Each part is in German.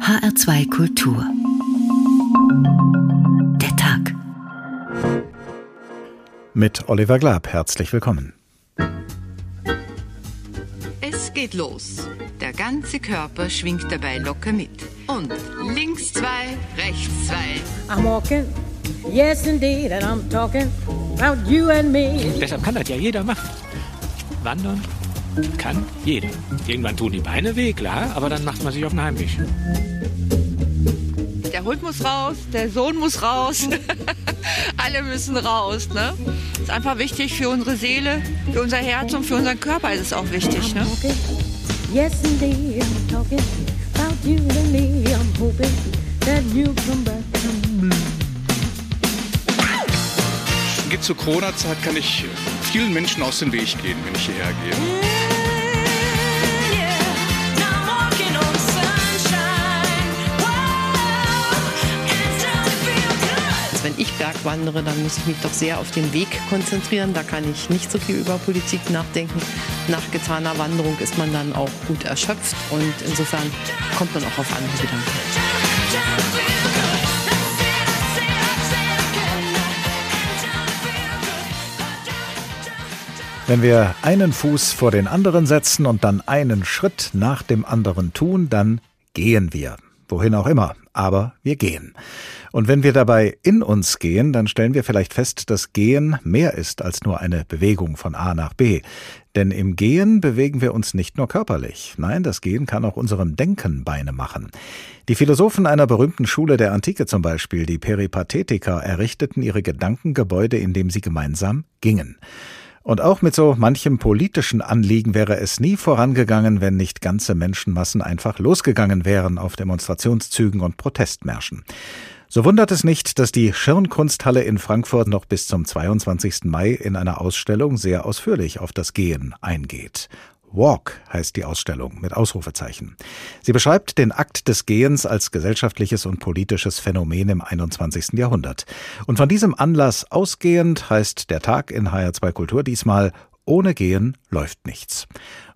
HR2 Kultur. Der Tag. Mit Oliver Glab, herzlich willkommen. Es geht los. Der ganze Körper schwingt dabei locker mit. Und links zwei, rechts zwei. I'm walking, yes indeed, and I'm talking about you and me. Deshalb kann das ja jeder machen. Wandern kann jeder. Irgendwann tun die Beine weh, klar, aber dann macht man sich auf den Heimweg. Der Hund muss raus, der Sohn muss raus. Alle müssen raus. Ne? Ist einfach wichtig für unsere Seele, für unser Herz und für unseren Körper ist es auch wichtig. Ne? Yes indeed, I'm talking about you and me. I'm hoping that you come back to me. Geht zur Corona-Zeit kann ich vielen Menschen aus dem Weg gehen, wenn ich hierher gehe. Ich Berg wandere, dann muss ich mich doch sehr auf den Weg konzentrieren. Da kann ich nicht so viel über Politik nachdenken. Nach getaner Wanderung ist man dann auch gut erschöpft und insofern kommt man auch auf andere Gedanken. Wenn wir einen Fuß vor den anderen setzen und dann einen Schritt nach dem anderen tun, dann gehen wir. Wohin auch immer, aber wir gehen. Und wenn wir dabei in uns gehen, dann stellen wir vielleicht fest, dass Gehen mehr ist als nur eine Bewegung von A nach B. Denn im Gehen bewegen wir uns nicht nur körperlich. Nein, das Gehen kann auch unserem Denken Beine machen. Die Philosophen einer berühmten Schule der Antike zum Beispiel, die Peripathetiker, errichteten ihre Gedankengebäude, indem sie gemeinsam gingen. Und auch mit so manchem politischen Anliegen wäre es nie vorangegangen, wenn nicht ganze Menschenmassen einfach losgegangen wären auf Demonstrationszügen und Protestmärschen. So wundert es nicht, dass die Schirnkunsthalle in Frankfurt noch bis zum 22. Mai in einer Ausstellung sehr ausführlich auf das Gehen eingeht. Walk heißt die Ausstellung mit Ausrufezeichen. Sie beschreibt den Akt des Gehens als gesellschaftliches und politisches Phänomen im 21. Jahrhundert. Und von diesem Anlass ausgehend heißt der Tag in HR2 Kultur diesmal ohne Gehen läuft nichts.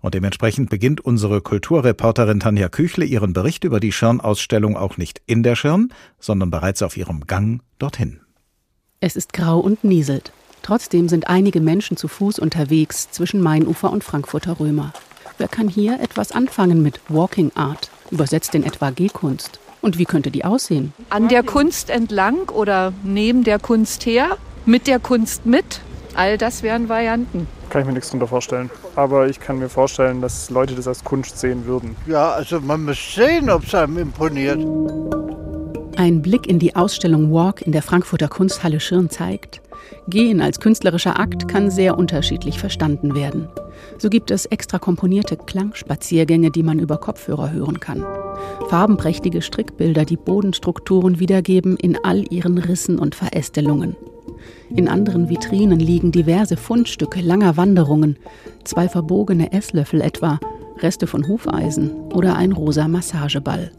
Und dementsprechend beginnt unsere Kulturreporterin Tanja Küchle ihren Bericht über die Schirn-Ausstellung auch nicht in der Schirn, sondern bereits auf ihrem Gang dorthin. Es ist grau und nieselt. Trotzdem sind einige Menschen zu Fuß unterwegs zwischen Mainufer und Frankfurter Römer. Wer kann hier etwas anfangen mit Walking Art, übersetzt in etwa Gehkunst? Und wie könnte die aussehen? an der Kunst entlang oder neben der Kunst her, mit der Kunst mit. All das wären Varianten. Kann ich mir nichts drunter vorstellen. Aber ich kann mir vorstellen, dass Leute das als Kunst sehen würden. Ja, also man muss sehen, ob es einem imponiert. Ein Blick in die Ausstellung Walk in der Frankfurter Kunsthalle Schirn zeigt, Gehen als künstlerischer Akt kann sehr unterschiedlich verstanden werden. So gibt es extra komponierte Klangspaziergänge, die man über Kopfhörer hören kann. Farbenprächtige Strickbilder, die Bodenstrukturen wiedergeben in all ihren Rissen und Verästelungen. In anderen Vitrinen liegen diverse Fundstücke langer Wanderungen, zwei verbogene Esslöffel etwa, Reste von Hufeisen oder ein rosa Massageball.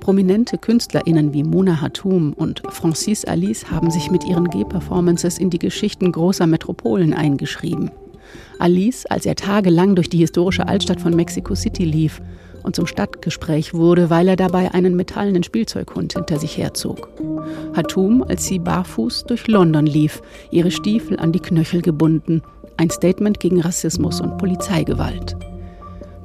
Prominente KünstlerInnen wie Mona Hatoum und Francis Alice haben sich mit ihren G-Performances in die Geschichten großer Metropolen eingeschrieben. Alice, als er tagelang durch die historische Altstadt von Mexico City lief und zum Stadtgespräch wurde, weil er dabei einen metallenen Spielzeughund hinter sich herzog. Hatoum, als sie barfuß durch London lief, ihre Stiefel an die Knöchel gebunden, ein Statement gegen Rassismus und Polizeigewalt.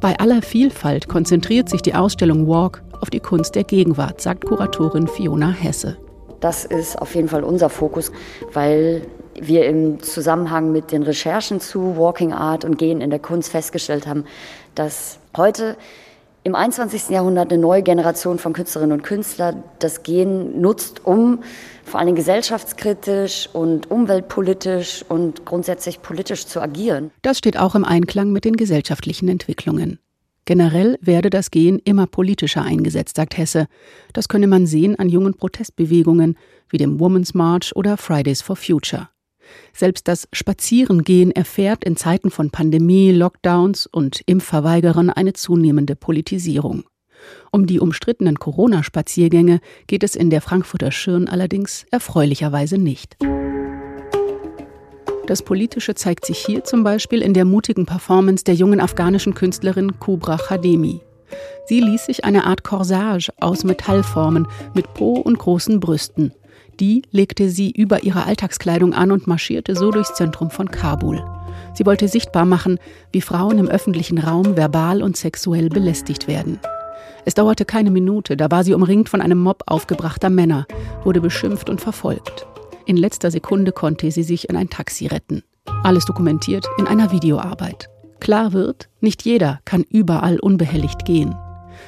Bei aller Vielfalt konzentriert sich die Ausstellung Walk auf die Kunst der Gegenwart, sagt Kuratorin Fiona Hesse. Das ist auf jeden Fall unser Fokus, weil wir im Zusammenhang mit den Recherchen zu Walking Art und Gehen in der Kunst festgestellt haben, dass heute im 21. Jahrhundert eine neue Generation von Künstlerinnen und Künstlern das Gehen nutzt, um vor allem gesellschaftskritisch und umweltpolitisch und grundsätzlich politisch zu agieren. Das steht auch im Einklang mit den gesellschaftlichen Entwicklungen. Generell werde das Gehen immer politischer eingesetzt, sagt Hesse. Das könne man sehen an jungen Protestbewegungen wie dem Women's March oder Fridays for Future. Selbst das Spazierengehen erfährt in Zeiten von Pandemie, Lockdowns und Impfverweigerern eine zunehmende Politisierung. Um die umstrittenen Corona-Spaziergänge geht es in der Frankfurter Schirn allerdings erfreulicherweise nicht. Das Politische zeigt sich hier zum Beispiel in der mutigen Performance der jungen afghanischen Künstlerin Kubra Khademi. Sie ließ sich eine Art Corsage aus Metallformen mit Po und großen Brüsten. Die legte sie über ihre Alltagskleidung an und marschierte so durchs Zentrum von Kabul. Sie wollte sichtbar machen, wie Frauen im öffentlichen Raum verbal und sexuell belästigt werden. Es dauerte keine Minute, da war sie umringt von einem Mob aufgebrachter Männer, wurde beschimpft und verfolgt. In letzter Sekunde konnte sie sich in ein Taxi retten. Alles dokumentiert in einer Videoarbeit. Klar wird, nicht jeder kann überall unbehelligt gehen.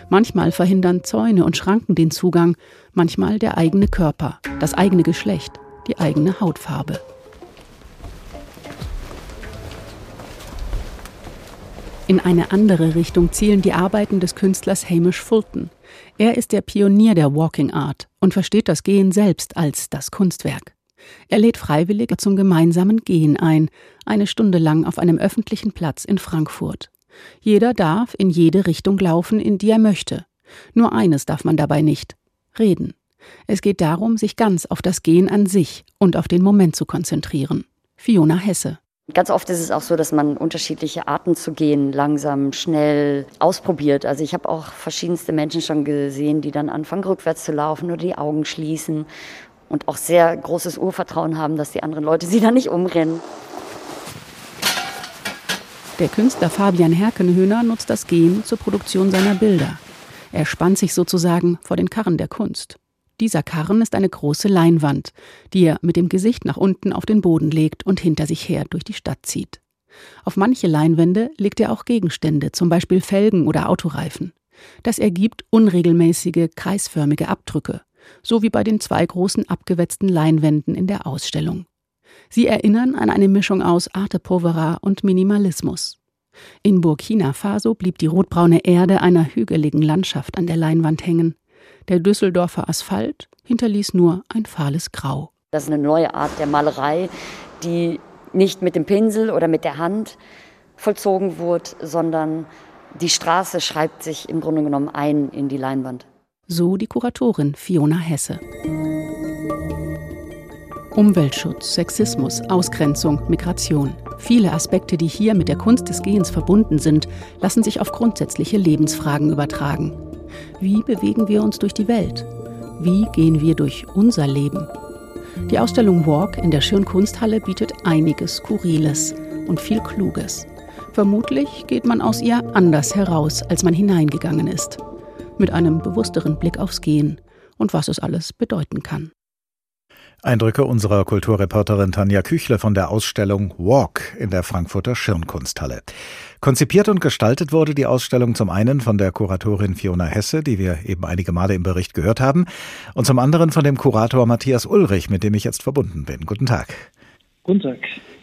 Manchmal verhindern Zäune und Schranken den Zugang, manchmal der eigene Körper, das eigene Geschlecht, die eigene Hautfarbe. In eine andere Richtung zielen die Arbeiten des Künstlers Hamish Fulton. Er ist der Pionier der Walking Art und versteht das Gehen selbst als das Kunstwerk. Er lädt Freiwillige zum gemeinsamen Gehen ein, eine Stunde lang auf einem öffentlichen Platz in Frankfurt. Jeder darf in jede Richtung laufen, in die er möchte. Nur eines darf man dabei nicht reden. Es geht darum, sich ganz auf das Gehen an sich und auf den Moment zu konzentrieren. Fiona Hesse. Ganz oft ist es auch so, dass man unterschiedliche Arten zu gehen langsam, schnell ausprobiert. Also ich habe auch verschiedenste Menschen schon gesehen, die dann anfangen rückwärts zu laufen oder die Augen schließen und auch sehr großes Urvertrauen haben, dass die anderen Leute sie da nicht umrennen. Der Künstler Fabian Herkenhöhner nutzt das Gehen zur Produktion seiner Bilder. Er spannt sich sozusagen vor den Karren der Kunst. Dieser Karren ist eine große Leinwand, die er mit dem Gesicht nach unten auf den Boden legt und hinter sich her durch die Stadt zieht. Auf manche Leinwände legt er auch Gegenstände, zum Beispiel Felgen oder Autoreifen. Das ergibt unregelmäßige, kreisförmige Abdrücke, so wie bei den zwei großen abgewetzten Leinwänden in der Ausstellung. Sie erinnern an eine Mischung aus Arte Povera und Minimalismus. In Burkina Faso blieb die rotbraune Erde einer hügeligen Landschaft an der Leinwand hängen. Der Düsseldorfer Asphalt hinterließ nur ein fahles Grau. Das ist eine neue Art der Malerei, die nicht mit dem Pinsel oder mit der Hand vollzogen wurde, sondern die Straße schreibt sich im Grunde genommen ein in die Leinwand. So die Kuratorin Fiona Hesse. Umweltschutz, Sexismus, Ausgrenzung, Migration. Viele Aspekte, die hier mit der Kunst des Gehens verbunden sind, lassen sich auf grundsätzliche Lebensfragen übertragen. Wie bewegen wir uns durch die Welt? Wie gehen wir durch unser Leben? Die Ausstellung Walk in der Schirnkunsthalle bietet einiges Skurriles und viel Kluges. Vermutlich geht man aus ihr anders heraus, als man hineingegangen ist. Mit einem bewussteren Blick aufs Gehen und was es alles bedeuten kann. Eindrücke unserer Kulturreporterin Tanja Küchle von der Ausstellung Walk in der Frankfurter Schirnkunsthalle. Konzipiert und gestaltet wurde die Ausstellung zum einen von der Kuratorin Fiona Hesse, die wir eben einige Male im Bericht gehört haben, und zum anderen von dem Kurator Matthias Ulrich, mit dem ich jetzt verbunden bin. Guten Tag. Guten Tag.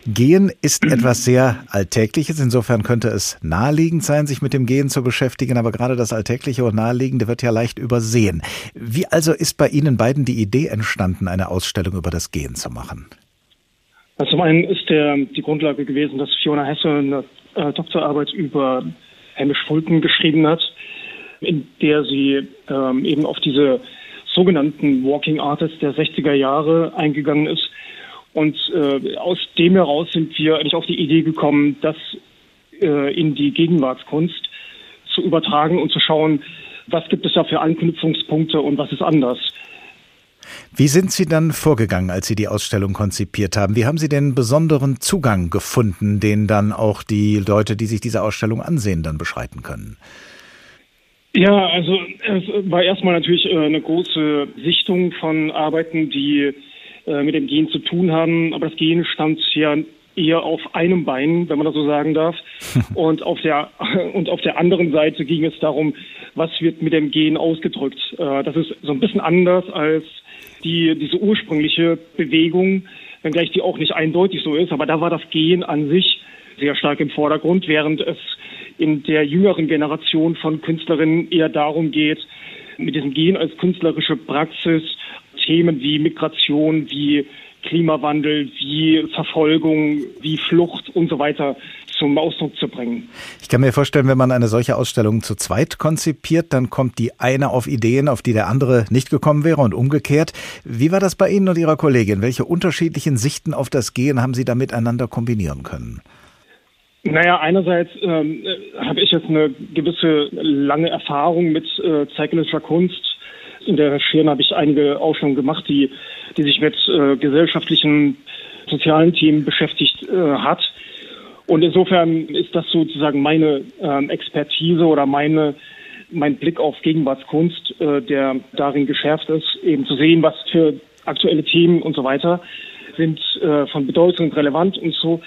Gehen ist etwas sehr Alltägliches. Insofern könnte es naheliegend sein, sich mit dem Gehen zu beschäftigen. Aber gerade das Alltägliche und Naheliegende wird ja leicht übersehen. Wie also ist bei Ihnen beiden die Idee entstanden, eine Ausstellung über das Gehen zu machen? Also zum einen ist der, die Grundlage gewesen, dass Fiona Hesse eine äh, Doktorarbeit über Hamish Fulton geschrieben hat, in der sie ähm, eben auf diese sogenannten Walking Artists der 60er Jahre eingegangen ist und äh, aus dem heraus sind wir eigentlich auf die Idee gekommen, das äh, in die Gegenwartskunst zu übertragen und zu schauen, was gibt es da für Anknüpfungspunkte und was ist anders. Wie sind Sie dann vorgegangen, als Sie die Ausstellung konzipiert haben? Wie haben Sie den besonderen Zugang gefunden, den dann auch die Leute, die sich diese Ausstellung ansehen, dann beschreiten können? Ja, also es war erstmal natürlich äh, eine große Sichtung von Arbeiten, die äh, mit dem Gen zu tun haben. Aber das Gen stand ja eher auf einem Bein, wenn man das so sagen darf. Und auf der, und auf der anderen Seite ging es darum, was wird mit dem Gen ausgedrückt. Äh, das ist so ein bisschen anders als die, diese ursprüngliche Bewegung, wenngleich die auch nicht eindeutig so ist. Aber da war das Gen an sich sehr stark im Vordergrund, während es in der jüngeren Generation von Künstlerinnen eher darum geht, mit diesem Gen als künstlerische Praxis Themen wie Migration, wie Klimawandel, wie Verfolgung, wie Flucht und so weiter zum Ausdruck zu bringen. Ich kann mir vorstellen, wenn man eine solche Ausstellung zu zweit konzipiert, dann kommt die eine auf Ideen, auf die der andere nicht gekommen wäre und umgekehrt. Wie war das bei Ihnen und Ihrer Kollegin? Welche unterschiedlichen Sichten auf das Gehen haben Sie da miteinander kombinieren können? Naja, einerseits ähm, habe ich jetzt eine gewisse lange Erfahrung mit äh, zeitgenössischer Kunst. In der Schirn habe ich einige Ausstellungen gemacht, die, die sich mit äh, gesellschaftlichen, sozialen Themen beschäftigt äh, hat. Und insofern ist das sozusagen meine ähm, Expertise oder meine, mein Blick auf Gegenwartskunst, äh, der darin geschärft ist, eben zu sehen, was für aktuelle Themen und so weiter sind äh, von Bedeutung und relevant und so.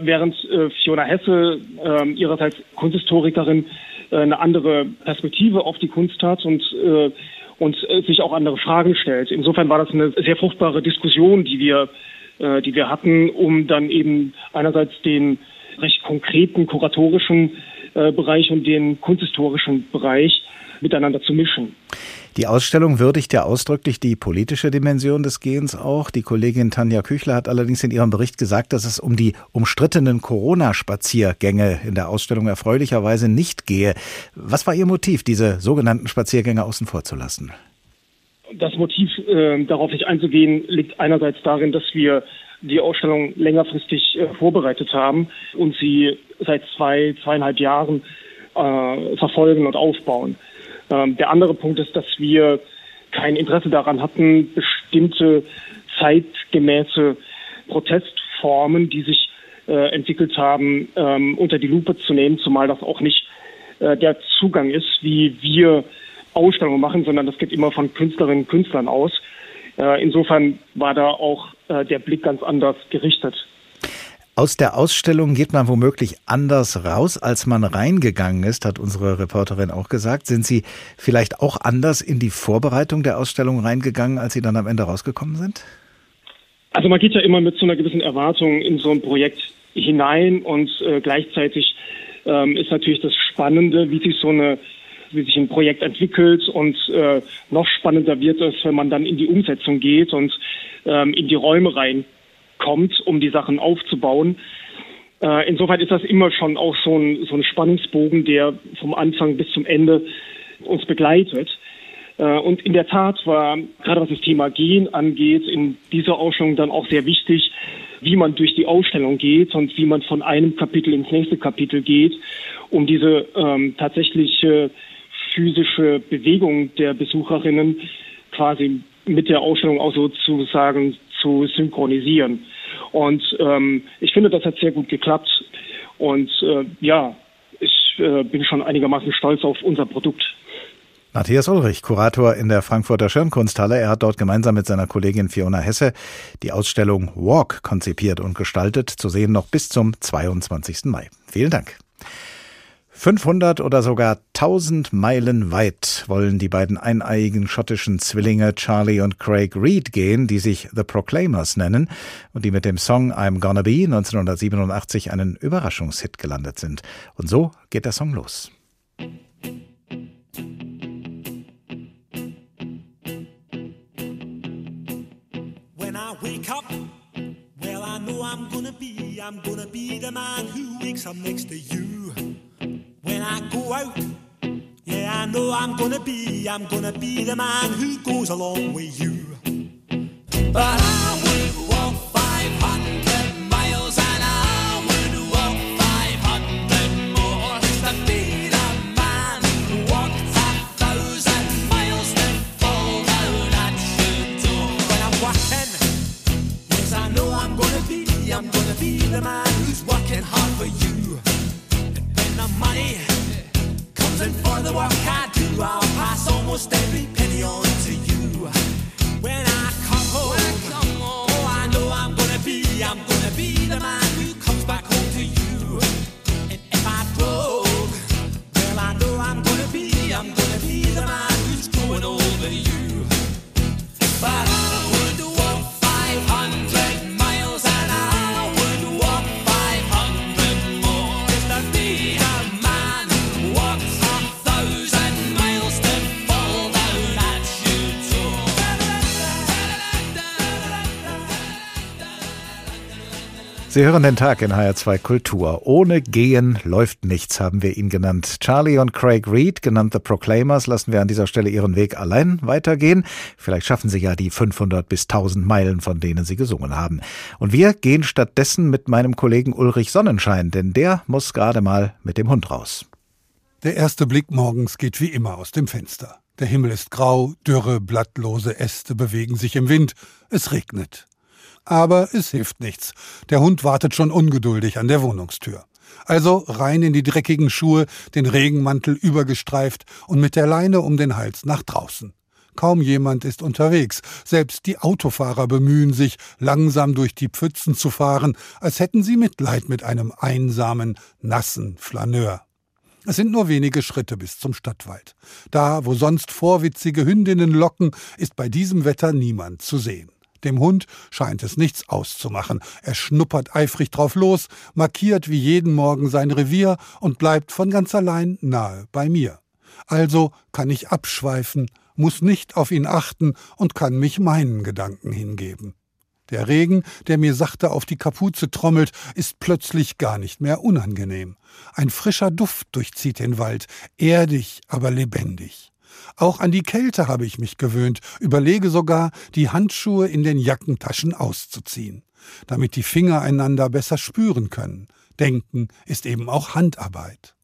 Während äh, Fiona Hesse äh, ihrerseits Kunsthistorikerin äh, eine andere Perspektive auf die Kunst hat und äh, und äh, sich auch andere Fragen stellt. Insofern war das eine sehr fruchtbare Diskussion, die wir, äh, die wir hatten, um dann eben einerseits den recht konkreten kuratorischen äh, Bereich und den kunsthistorischen Bereich miteinander zu mischen. Die Ausstellung würdigt ja ausdrücklich die politische Dimension des Gehens auch. Die Kollegin Tanja Küchler hat allerdings in ihrem Bericht gesagt, dass es um die umstrittenen Corona-Spaziergänge in der Ausstellung erfreulicherweise nicht gehe. Was war Ihr Motiv, diese sogenannten Spaziergänge außen vor zu lassen? Das Motiv, äh, darauf nicht einzugehen, liegt einerseits darin, dass wir die Ausstellung längerfristig äh, vorbereitet haben und sie seit zwei, zweieinhalb Jahren äh, verfolgen und aufbauen. Ähm, der andere Punkt ist, dass wir kein Interesse daran hatten, bestimmte zeitgemäße Protestformen, die sich äh, entwickelt haben, ähm, unter die Lupe zu nehmen, zumal das auch nicht äh, der Zugang ist, wie wir Ausstellungen machen, sondern das geht immer von Künstlerinnen und Künstlern aus. Äh, insofern war da auch äh, der Blick ganz anders gerichtet. Aus der Ausstellung geht man womöglich anders raus, als man reingegangen ist, hat unsere Reporterin auch gesagt. Sind Sie vielleicht auch anders in die Vorbereitung der Ausstellung reingegangen, als Sie dann am Ende rausgekommen sind? Also man geht ja immer mit so einer gewissen Erwartung in so ein Projekt hinein und äh, gleichzeitig ähm, ist natürlich das Spannende, wie sich so eine wie sich ein Projekt entwickelt und äh, noch spannender wird es, wenn man dann in die Umsetzung geht und ähm, in die Räume rein kommt, um die Sachen aufzubauen. Äh, insofern ist das immer schon auch so ein, so ein Spannungsbogen, der vom Anfang bis zum Ende uns begleitet. Äh, und in der Tat war, gerade was das Thema Gehen angeht, in dieser Ausstellung dann auch sehr wichtig, wie man durch die Ausstellung geht und wie man von einem Kapitel ins nächste Kapitel geht, um diese ähm, tatsächliche physische Bewegung der Besucherinnen quasi mit der Ausstellung auch sozusagen zu synchronisieren. Und ähm, ich finde, das hat sehr gut geklappt. Und äh, ja, ich äh, bin schon einigermaßen stolz auf unser Produkt. Matthias Ulrich, Kurator in der Frankfurter Schirmkunsthalle. Er hat dort gemeinsam mit seiner Kollegin Fiona Hesse die Ausstellung Walk konzipiert und gestaltet, zu sehen noch bis zum 22. Mai. Vielen Dank. 500 oder sogar 1000 Meilen weit wollen die beiden eineiigen schottischen Zwillinge Charlie und Craig Reed gehen, die sich The Proclaimers nennen und die mit dem Song I'm Gonna Be 1987 einen Überraschungshit gelandet sind. Und so geht der Song los. When I wake up, well I know I'm gonna be, I'm gonna be the man who wakes up next to you. when I go out. Yeah, I know I'm gonna be, I'm gonna be the man who goes along with you. But I Sie hören den Tag in HR2 Kultur. Ohne Gehen läuft nichts, haben wir ihn genannt. Charlie und Craig Reed, genannt The Proclaimers, lassen wir an dieser Stelle ihren Weg allein weitergehen. Vielleicht schaffen sie ja die 500 bis 1000 Meilen, von denen sie gesungen haben. Und wir gehen stattdessen mit meinem Kollegen Ulrich Sonnenschein, denn der muss gerade mal mit dem Hund raus. Der erste Blick morgens geht wie immer aus dem Fenster. Der Himmel ist grau, dürre, blattlose Äste bewegen sich im Wind, es regnet. Aber es hilft nichts. Der Hund wartet schon ungeduldig an der Wohnungstür. Also rein in die dreckigen Schuhe, den Regenmantel übergestreift und mit der Leine um den Hals nach draußen. Kaum jemand ist unterwegs. Selbst die Autofahrer bemühen sich, langsam durch die Pfützen zu fahren, als hätten sie Mitleid mit einem einsamen, nassen Flaneur. Es sind nur wenige Schritte bis zum Stadtwald. Da, wo sonst vorwitzige Hündinnen locken, ist bei diesem Wetter niemand zu sehen. Dem Hund scheint es nichts auszumachen. Er schnuppert eifrig drauf los, markiert wie jeden Morgen sein Revier und bleibt von ganz allein nahe bei mir. Also kann ich abschweifen, muss nicht auf ihn achten und kann mich meinen Gedanken hingeben. Der Regen, der mir sachte auf die Kapuze trommelt, ist plötzlich gar nicht mehr unangenehm. Ein frischer Duft durchzieht den Wald, erdig, aber lebendig. Auch an die Kälte habe ich mich gewöhnt, überlege sogar, die Handschuhe in den Jackentaschen auszuziehen, damit die Finger einander besser spüren können. Denken ist eben auch Handarbeit.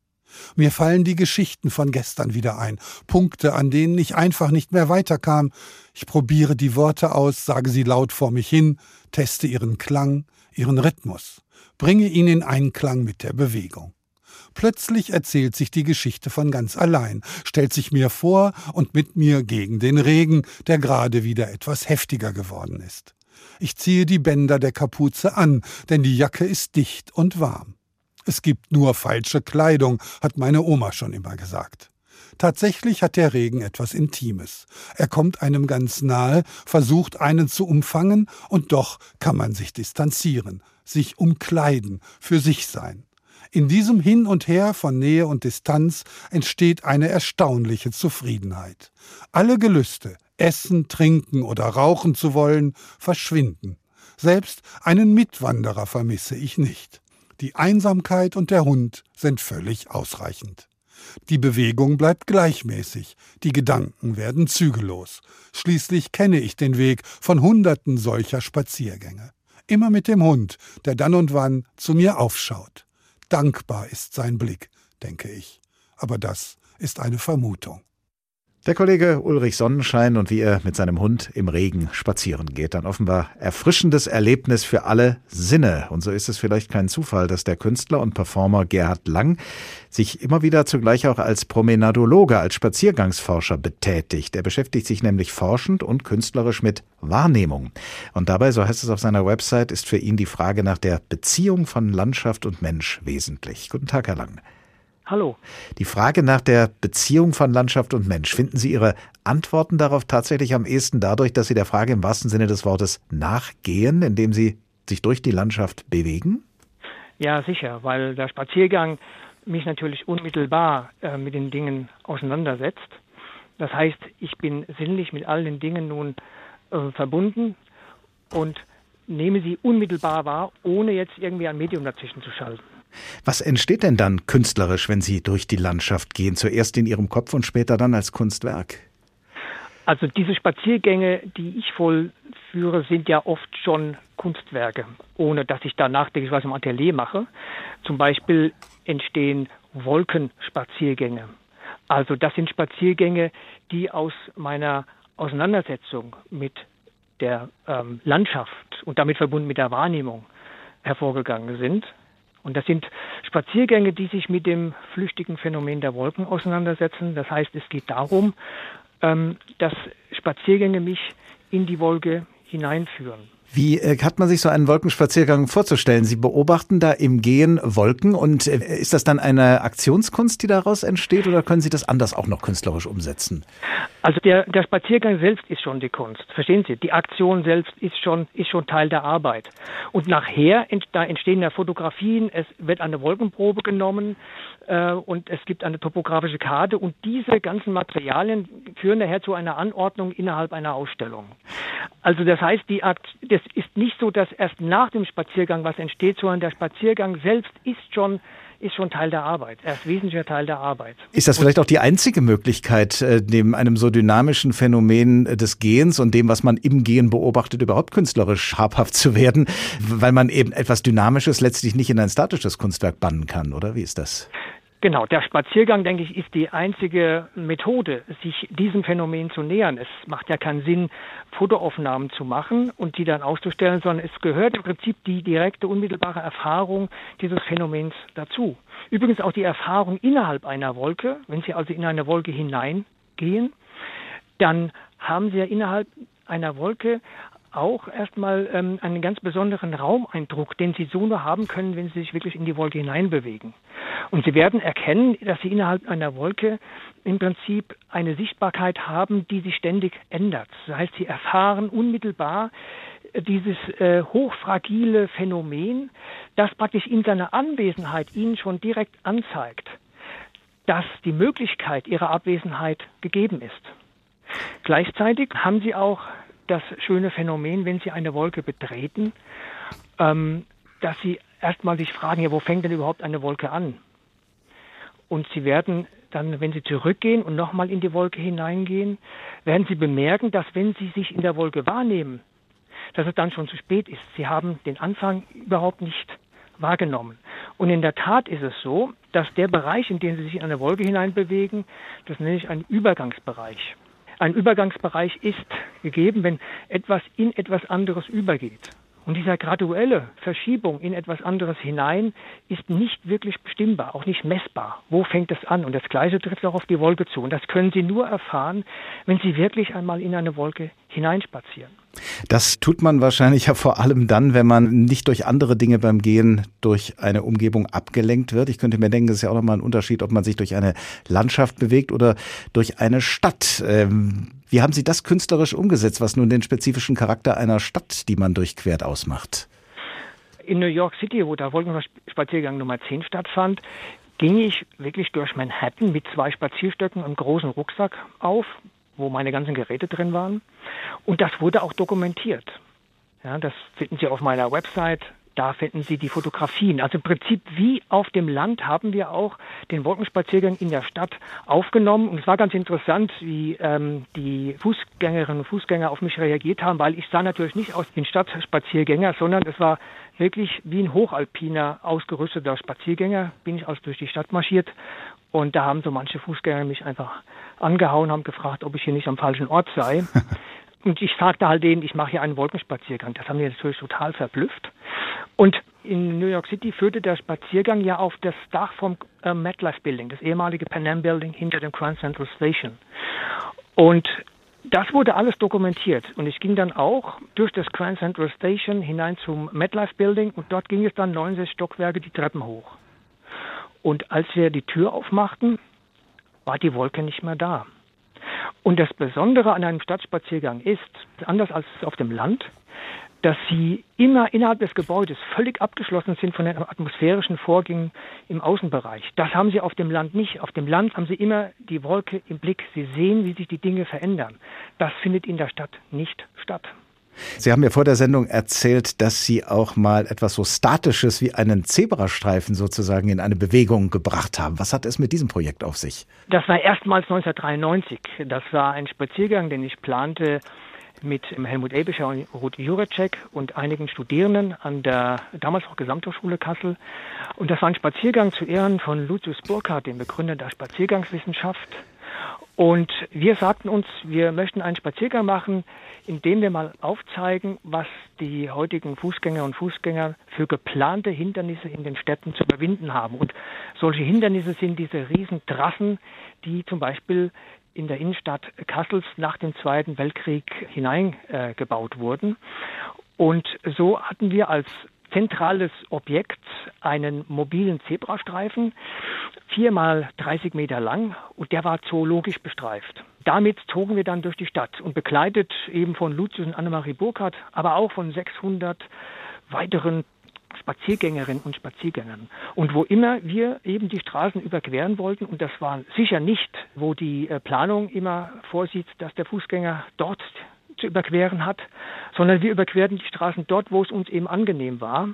Mir fallen die Geschichten von gestern wieder ein, Punkte, an denen ich einfach nicht mehr weiterkam. Ich probiere die Worte aus, sage sie laut vor mich hin, teste ihren Klang, ihren Rhythmus, bringe ihn in Einklang mit der Bewegung. Plötzlich erzählt sich die Geschichte von ganz allein, stellt sich mir vor und mit mir gegen den Regen, der gerade wieder etwas heftiger geworden ist. Ich ziehe die Bänder der Kapuze an, denn die Jacke ist dicht und warm. Es gibt nur falsche Kleidung, hat meine Oma schon immer gesagt. Tatsächlich hat der Regen etwas Intimes. Er kommt einem ganz nahe, versucht einen zu umfangen, und doch kann man sich distanzieren, sich umkleiden, für sich sein. In diesem Hin und Her von Nähe und Distanz entsteht eine erstaunliche Zufriedenheit. Alle Gelüste, essen, trinken oder rauchen zu wollen, verschwinden. Selbst einen Mitwanderer vermisse ich nicht. Die Einsamkeit und der Hund sind völlig ausreichend. Die Bewegung bleibt gleichmäßig, die Gedanken werden zügellos. Schließlich kenne ich den Weg von Hunderten solcher Spaziergänge. Immer mit dem Hund, der dann und wann zu mir aufschaut. Dankbar ist sein Blick, denke ich. Aber das ist eine Vermutung. Der Kollege Ulrich Sonnenschein und wie er mit seinem Hund im Regen spazieren geht. Ein offenbar erfrischendes Erlebnis für alle Sinne. Und so ist es vielleicht kein Zufall, dass der Künstler und Performer Gerhard Lang sich immer wieder zugleich auch als Promenadologe, als Spaziergangsforscher betätigt. Er beschäftigt sich nämlich forschend und künstlerisch mit Wahrnehmung. Und dabei, so heißt es auf seiner Website, ist für ihn die Frage nach der Beziehung von Landschaft und Mensch wesentlich. Guten Tag, Herr Lang. Hallo. Die Frage nach der Beziehung von Landschaft und Mensch, finden Sie Ihre Antworten darauf tatsächlich am ehesten dadurch, dass Sie der Frage im wahrsten Sinne des Wortes nachgehen, indem Sie sich durch die Landschaft bewegen? Ja, sicher, weil der Spaziergang mich natürlich unmittelbar äh, mit den Dingen auseinandersetzt. Das heißt, ich bin sinnlich mit all den Dingen nun äh, verbunden und nehme sie unmittelbar wahr, ohne jetzt irgendwie ein Medium dazwischen zu schalten. Was entsteht denn dann künstlerisch, wenn Sie durch die Landschaft gehen? Zuerst in Ihrem Kopf und später dann als Kunstwerk? Also diese Spaziergänge, die ich vollführe, sind ja oft schon Kunstwerke, ohne dass ich da nachdenke, was im Atelier mache. Zum Beispiel entstehen Wolkenspaziergänge. Also das sind Spaziergänge, die aus meiner Auseinandersetzung mit der ähm, Landschaft und damit verbunden mit der Wahrnehmung hervorgegangen sind. Und das sind Spaziergänge, die sich mit dem flüchtigen Phänomen der Wolken auseinandersetzen. Das heißt, es geht darum, ähm, dass Spaziergänge mich in die Wolke hineinführen. Wie äh, hat man sich so einen Wolkenspaziergang vorzustellen? Sie beobachten da im Gehen Wolken und äh, ist das dann eine Aktionskunst, die daraus entsteht oder können Sie das anders auch noch künstlerisch umsetzen? Also der, der Spaziergang selbst ist schon die Kunst, verstehen Sie? Die Aktion selbst ist schon, ist schon Teil der Arbeit. Und nachher, da entstehen ja Fotografien, es wird eine Wolkenprobe genommen äh, und es gibt eine topografische Karte und diese ganzen Materialien führen nachher zu einer Anordnung innerhalb einer Ausstellung. Also das heißt, die Akt, das ist nicht so, dass erst nach dem Spaziergang was entsteht, sondern der Spaziergang selbst ist schon ist schon Teil der Arbeit. Er ist wesentlicher Teil der Arbeit. Ist das vielleicht auch die einzige Möglichkeit, äh, neben einem so dynamischen Phänomen äh, des Gehens und dem, was man im Gehen beobachtet, überhaupt künstlerisch habhaft zu werden, weil man eben etwas Dynamisches letztlich nicht in ein statisches Kunstwerk bannen kann, oder wie ist das? Genau, der Spaziergang, denke ich, ist die einzige Methode, sich diesem Phänomen zu nähern. Es macht ja keinen Sinn, Fotoaufnahmen zu machen und die dann auszustellen, sondern es gehört im Prinzip die direkte, unmittelbare Erfahrung dieses Phänomens dazu. Übrigens auch die Erfahrung innerhalb einer Wolke. Wenn Sie also in eine Wolke hineingehen, dann haben Sie ja innerhalb einer Wolke auch erstmal ähm, einen ganz besonderen Raumeindruck, den Sie so nur haben können, wenn Sie sich wirklich in die Wolke hineinbewegen. Und Sie werden erkennen, dass Sie innerhalb einer Wolke im Prinzip eine Sichtbarkeit haben, die sich ständig ändert. Das heißt, Sie erfahren unmittelbar dieses äh, hochfragile Phänomen, das praktisch in seiner Anwesenheit Ihnen schon direkt anzeigt, dass die Möglichkeit Ihrer Abwesenheit gegeben ist. Gleichzeitig haben Sie auch das schöne Phänomen, wenn Sie eine Wolke betreten, ähm, dass Sie erstmal sich fragen, ja, wo fängt denn überhaupt eine Wolke an? Und Sie werden dann, wenn Sie zurückgehen und nochmal in die Wolke hineingehen, werden Sie bemerken, dass wenn Sie sich in der Wolke wahrnehmen, dass es dann schon zu spät ist. Sie haben den Anfang überhaupt nicht wahrgenommen. Und in der Tat ist es so, dass der Bereich, in dem Sie sich in eine Wolke hineinbewegen, das nenne ich einen Übergangsbereich. Ein Übergangsbereich ist gegeben, wenn etwas in etwas anderes übergeht. Und dieser graduelle Verschiebung in etwas anderes hinein ist nicht wirklich bestimmbar, auch nicht messbar. Wo fängt es an? Und das Gleiche trifft auch auf die Wolke zu. Und das können Sie nur erfahren, wenn Sie wirklich einmal in eine Wolke hineinspazieren. Das tut man wahrscheinlich ja vor allem dann, wenn man nicht durch andere Dinge beim Gehen durch eine Umgebung abgelenkt wird. Ich könnte mir denken, es ist ja auch nochmal ein Unterschied, ob man sich durch eine Landschaft bewegt oder durch eine Stadt. Ähm, wie haben Sie das künstlerisch umgesetzt, was nun den spezifischen Charakter einer Stadt, die man durchquert, ausmacht? In New York City, wo der Wolkenspaziergang Nummer 10 stattfand, ging ich wirklich durch Manhattan mit zwei Spazierstöcken und großen Rucksack auf, wo meine ganzen Geräte drin waren. Und das wurde auch dokumentiert. Ja, das finden Sie auf meiner Website. Da finden Sie die Fotografien. Also im Prinzip wie auf dem Land haben wir auch den Wolkenspaziergang in der Stadt aufgenommen. Und es war ganz interessant, wie ähm, die Fußgängerinnen und Fußgänger auf mich reagiert haben, weil ich sah natürlich nicht aus wie ein Stadtspaziergänger, sondern es war wirklich wie ein hochalpiner ausgerüsteter Spaziergänger. Bin ich also durch die Stadt marschiert und da haben so manche Fußgänger mich einfach angehauen, haben gefragt, ob ich hier nicht am falschen Ort sei. Und ich sagte halt denen, ich mache hier einen Wolkenspaziergang. Das haben die natürlich total verblüfft. Und in New York City führte der Spaziergang ja auf das Dach vom äh, MetLife Building, das ehemalige Pan Am Building hinter dem Grand Central Station. Und das wurde alles dokumentiert. Und ich ging dann auch durch das Grand Central Station hinein zum MetLife Building und dort ging es dann 69 Stockwerke die Treppen hoch. Und als wir die Tür aufmachten, war die Wolke nicht mehr da. Und das Besondere an einem Stadtspaziergang ist, anders als auf dem Land, dass sie immer innerhalb des Gebäudes völlig abgeschlossen sind von den atmosphärischen Vorgängen im Außenbereich. Das haben sie auf dem Land nicht. Auf dem Land haben sie immer die Wolke im Blick. Sie sehen, wie sich die Dinge verändern. Das findet in der Stadt nicht statt. Sie haben mir vor der Sendung erzählt, dass Sie auch mal etwas so Statisches wie einen Zebrastreifen sozusagen in eine Bewegung gebracht haben. Was hat es mit diesem Projekt auf sich? Das war erstmals 1993. Das war ein Spaziergang, den ich plante mit Helmut Ebischer und Ruth Juracek und einigen Studierenden an der damals auch Gesamthochschule Kassel. Und das war ein Spaziergang zu Ehren von Lucius Burkhardt, dem Begründer der Spaziergangswissenschaft. Und wir sagten uns, wir möchten einen Spaziergang machen, in dem wir mal aufzeigen, was die heutigen Fußgänger und Fußgänger für geplante Hindernisse in den Städten zu überwinden haben. Und solche Hindernisse sind diese Riesentrassen, die zum Beispiel in der Innenstadt Kassels nach dem Zweiten Weltkrieg hineingebaut äh, wurden. Und so hatten wir als zentrales Objekt einen mobilen Zebrastreifen, viermal 30 Meter lang und der war zoologisch bestreift. Damit zogen wir dann durch die Stadt und begleitet eben von Lucius und Annemarie Burkhardt, aber auch von 600 weiteren Spaziergängerinnen und Spaziergängern. Und wo immer wir eben die Straßen überqueren wollten, und das war sicher nicht, wo die äh, Planung immer vorsieht, dass der Fußgänger dort zu überqueren hat, sondern wir überquerten die Straßen dort, wo es uns eben angenehm war.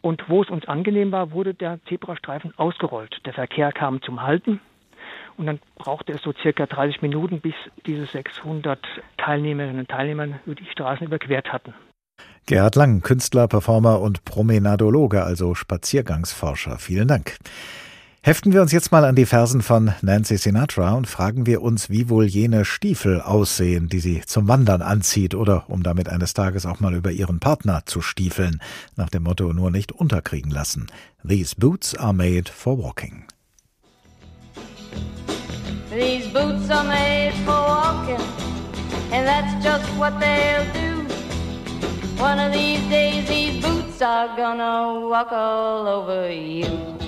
Und wo es uns angenehm war, wurde der Zebrastreifen ausgerollt. Der Verkehr kam zum Halten. Und dann brauchte es so circa 30 Minuten, bis diese 600 Teilnehmerinnen und Teilnehmer die Straßen überquert hatten. Gerhard Lang, Künstler, Performer und Promenadologe, also Spaziergangsforscher. Vielen Dank. Heften wir uns jetzt mal an die Fersen von Nancy Sinatra und fragen wir uns, wie wohl jene Stiefel aussehen, die sie zum Wandern anzieht oder um damit eines Tages auch mal über ihren Partner zu stiefeln, nach dem Motto nur nicht unterkriegen lassen. These boots are made for walking. These boots are made for walking, and that's just what they'll do. One of these days, these boots are gonna walk all over you.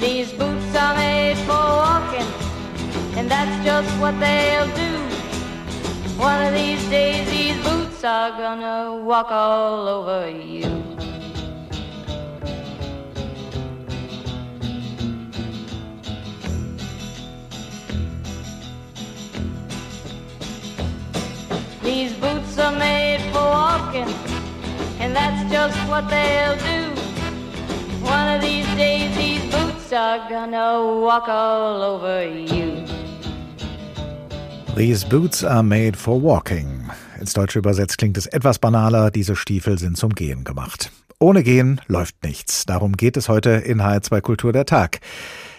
These boots are made for walking, and that's just what they'll do. One of these days, these boots are gonna walk all over you. These boots are made for walking, and that's just what they'll do. One of these days, these These boots are made for walking. Ins Deutsche übersetzt klingt es etwas banaler, diese Stiefel sind zum Gehen gemacht. Ohne Gehen läuft nichts. Darum geht es heute in HR2 Kultur der Tag.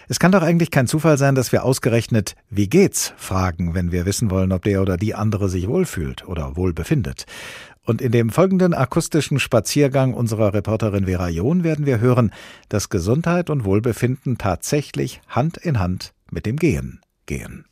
Es kann doch eigentlich kein Zufall sein, dass wir ausgerechnet Wie geht's fragen, wenn wir wissen wollen, ob der oder die andere sich wohlfühlt oder wohl befindet. Und in dem folgenden akustischen Spaziergang unserer Reporterin Vera John werden wir hören, dass Gesundheit und Wohlbefinden tatsächlich Hand in Hand mit dem Gehen gehen.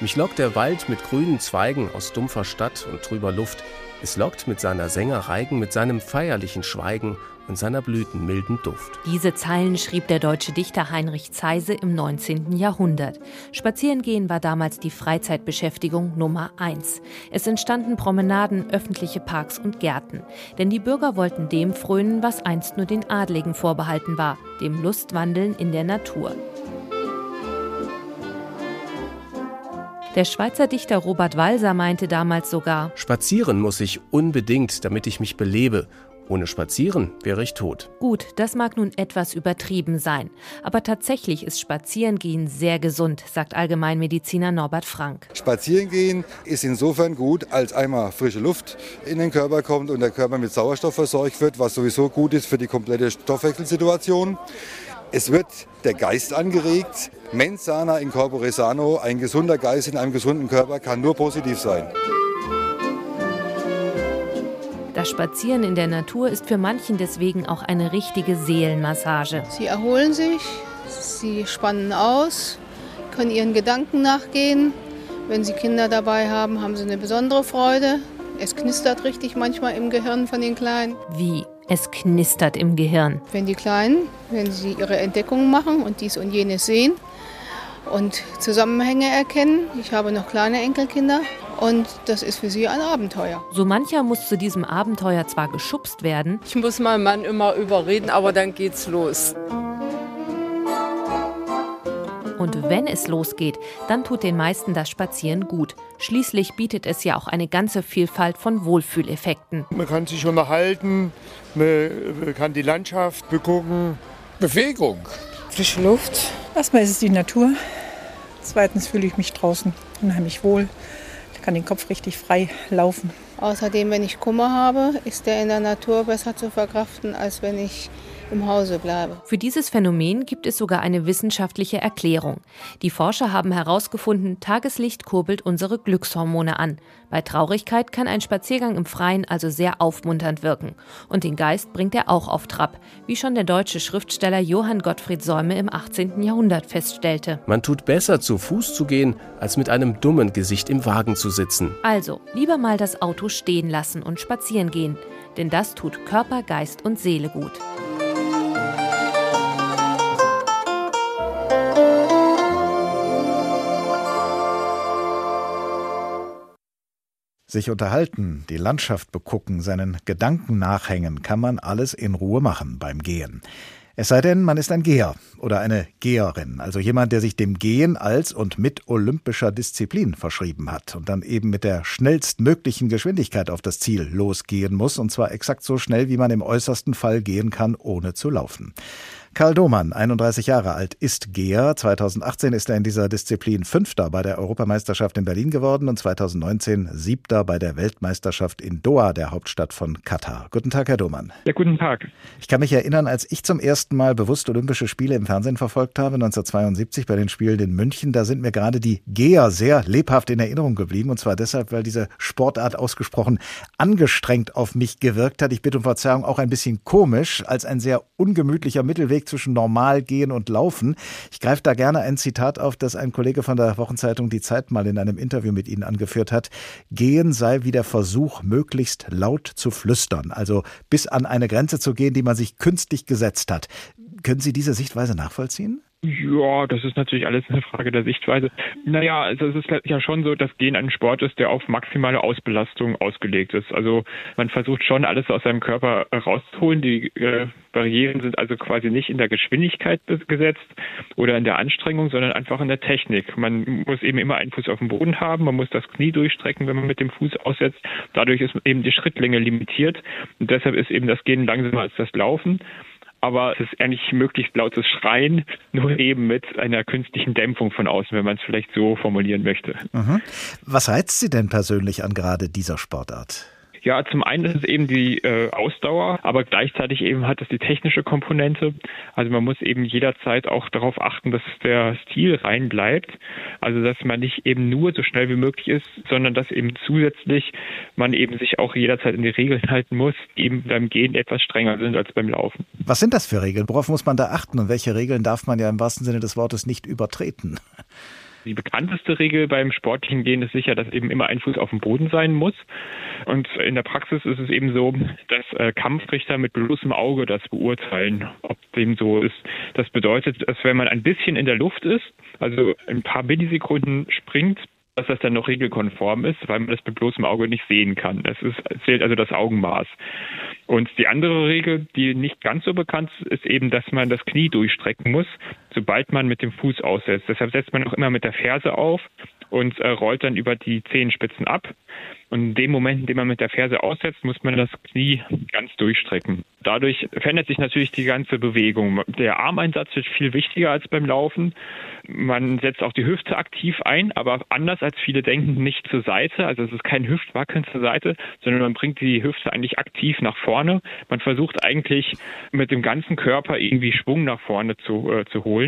Mich lockt der Wald mit grünen Zweigen aus dumpfer Stadt und trüber Luft. Es lockt mit seiner Sängerreigen, mit seinem feierlichen Schweigen und seiner blütenmilden Duft. Diese Zeilen schrieb der deutsche Dichter Heinrich Zeise im 19. Jahrhundert. Spazierengehen war damals die Freizeitbeschäftigung Nummer eins. Es entstanden Promenaden, öffentliche Parks und Gärten. Denn die Bürger wollten dem frönen, was einst nur den Adligen vorbehalten war, dem Lustwandeln in der Natur. Der Schweizer Dichter Robert Walser meinte damals sogar, Spazieren muss ich unbedingt, damit ich mich belebe. Ohne Spazieren wäre ich tot. Gut, das mag nun etwas übertrieben sein, aber tatsächlich ist Spazierengehen sehr gesund, sagt Allgemeinmediziner Norbert Frank. Spazierengehen ist insofern gut, als einmal frische Luft in den Körper kommt und der Körper mit Sauerstoff versorgt wird, was sowieso gut ist für die komplette Stoffwechselsituation. Es wird der Geist angeregt. Mens sana in corpore sano, ein gesunder Geist in einem gesunden Körper kann nur positiv sein. Das Spazieren in der Natur ist für manchen deswegen auch eine richtige Seelenmassage. Sie erholen sich, sie spannen aus, können ihren Gedanken nachgehen. Wenn sie Kinder dabei haben, haben sie eine besondere Freude. Es knistert richtig manchmal im Gehirn von den Kleinen. Wie? Es knistert im Gehirn. Wenn die Kleinen, wenn sie ihre Entdeckungen machen und dies und jenes sehen und Zusammenhänge erkennen. Ich habe noch kleine Enkelkinder und das ist für sie ein Abenteuer. So mancher muss zu diesem Abenteuer zwar geschubst werden. Ich muss meinen Mann immer überreden, aber dann geht's los. Und wenn es losgeht, dann tut den meisten das Spazieren gut. Schließlich bietet es ja auch eine ganze Vielfalt von Wohlfühleffekten. Man kann sich unterhalten, man kann die Landschaft begucken. Bewegung. Frische Luft. Erstmal ist es die Natur. Zweitens fühle ich mich draußen unheimlich wohl. Kann den Kopf richtig frei laufen. Außerdem, wenn ich Kummer habe, ist der in der Natur besser zu verkraften, als wenn ich im Hause bleibe. Für dieses Phänomen gibt es sogar eine wissenschaftliche Erklärung. Die Forscher haben herausgefunden, Tageslicht kurbelt unsere Glückshormone an. Bei Traurigkeit kann ein Spaziergang im Freien also sehr aufmunternd wirken. Und den Geist bringt er auch auf Trab, wie schon der deutsche Schriftsteller Johann Gottfried Säume im 18. Jahrhundert feststellte. Man tut besser, zu Fuß zu gehen, als mit einem dummen Gesicht im Wagen zu sitzen. Also, lieber mal das Auto stehen lassen und spazieren gehen. Denn das tut Körper, Geist und Seele gut. Sich unterhalten, die Landschaft begucken, seinen Gedanken nachhängen, kann man alles in Ruhe machen beim Gehen. Es sei denn, man ist ein Geher oder eine Geherin, also jemand, der sich dem Gehen als und mit olympischer Disziplin verschrieben hat und dann eben mit der schnellstmöglichen Geschwindigkeit auf das Ziel losgehen muss, und zwar exakt so schnell, wie man im äußersten Fall gehen kann, ohne zu laufen. Karl Domann, 31 Jahre alt, ist Geher. 2018 ist er in dieser Disziplin Fünfter bei der Europameisterschaft in Berlin geworden und 2019 Siebter bei der Weltmeisterschaft in Doha, der Hauptstadt von Katar. Guten Tag, Herr Domann. Ja, guten Tag. Ich kann mich erinnern, als ich zum ersten Mal bewusst Olympische Spiele im Fernsehen verfolgt habe, 1972 bei den Spielen in München, da sind mir gerade die Geher sehr lebhaft in Erinnerung geblieben. Und zwar deshalb, weil diese Sportart ausgesprochen angestrengt auf mich gewirkt hat. Ich bitte um Verzeihung, auch ein bisschen komisch, als ein sehr ungemütlicher Mittelweg Weg zwischen normal gehen und laufen. Ich greife da gerne ein Zitat auf, das ein Kollege von der Wochenzeitung Die Zeit mal in einem Interview mit Ihnen angeführt hat. Gehen sei wie der Versuch, möglichst laut zu flüstern, also bis an eine Grenze zu gehen, die man sich künstlich gesetzt hat. Können Sie diese Sichtweise nachvollziehen? Ja, das ist natürlich alles eine Frage der Sichtweise. Naja, also es ist ja schon so, dass Gehen ein Sport ist, der auf maximale Ausbelastung ausgelegt ist. Also man versucht schon alles aus seinem Körper rauszuholen. Die äh, Barrieren sind also quasi nicht in der Geschwindigkeit gesetzt oder in der Anstrengung, sondern einfach in der Technik. Man muss eben immer einen Fuß auf dem Boden haben, man muss das Knie durchstrecken, wenn man mit dem Fuß aussetzt. Dadurch ist eben die Schrittlänge limitiert und deshalb ist eben das Gehen langsamer als das Laufen aber es ist eigentlich möglichst lautes Schreien, nur eben mit einer künstlichen Dämpfung von außen, wenn man es vielleicht so formulieren möchte. Mhm. Was reizt Sie denn persönlich an gerade dieser Sportart? Ja, zum einen ist es eben die äh, Ausdauer, aber gleichzeitig eben hat es die technische Komponente. Also man muss eben jederzeit auch darauf achten, dass der Stil rein bleibt. Also dass man nicht eben nur so schnell wie möglich ist, sondern dass eben zusätzlich man eben sich auch jederzeit in die Regeln halten muss, die eben beim Gehen etwas strenger sind als beim Laufen. Was sind das für Regeln? Worauf muss man da achten und welche Regeln darf man ja im wahrsten Sinne des Wortes nicht übertreten? Die bekannteste Regel beim sportlichen Gehen ist sicher, dass eben immer ein Fuß auf dem Boden sein muss. Und in der Praxis ist es eben so, dass äh, Kampfrichter mit bloßem Auge das beurteilen, ob dem so ist. Das bedeutet, dass wenn man ein bisschen in der Luft ist, also ein paar Millisekunden springt, dass das dann noch regelkonform ist, weil man das mit bloßem Auge nicht sehen kann. Es, ist, zählt also das Augenmaß. Und die andere Regel, die nicht ganz so bekannt ist, ist eben, dass man das Knie durchstrecken muss, sobald man mit dem Fuß aussetzt. Deshalb setzt man auch immer mit der Ferse auf und äh, rollt dann über die Zehenspitzen ab. Und in dem Moment, in dem man mit der Ferse aussetzt, muss man das Knie ganz durchstrecken. Dadurch verändert sich natürlich die ganze Bewegung. Der Armeinsatz wird viel wichtiger als beim Laufen. Man setzt auch die Hüfte aktiv ein, aber anders als viele denken, nicht zur Seite. Also es ist kein Hüftwackeln zur Seite, sondern man bringt die Hüfte eigentlich aktiv nach vorne. Man versucht eigentlich mit dem ganzen Körper irgendwie Schwung nach vorne zu, äh, zu holen,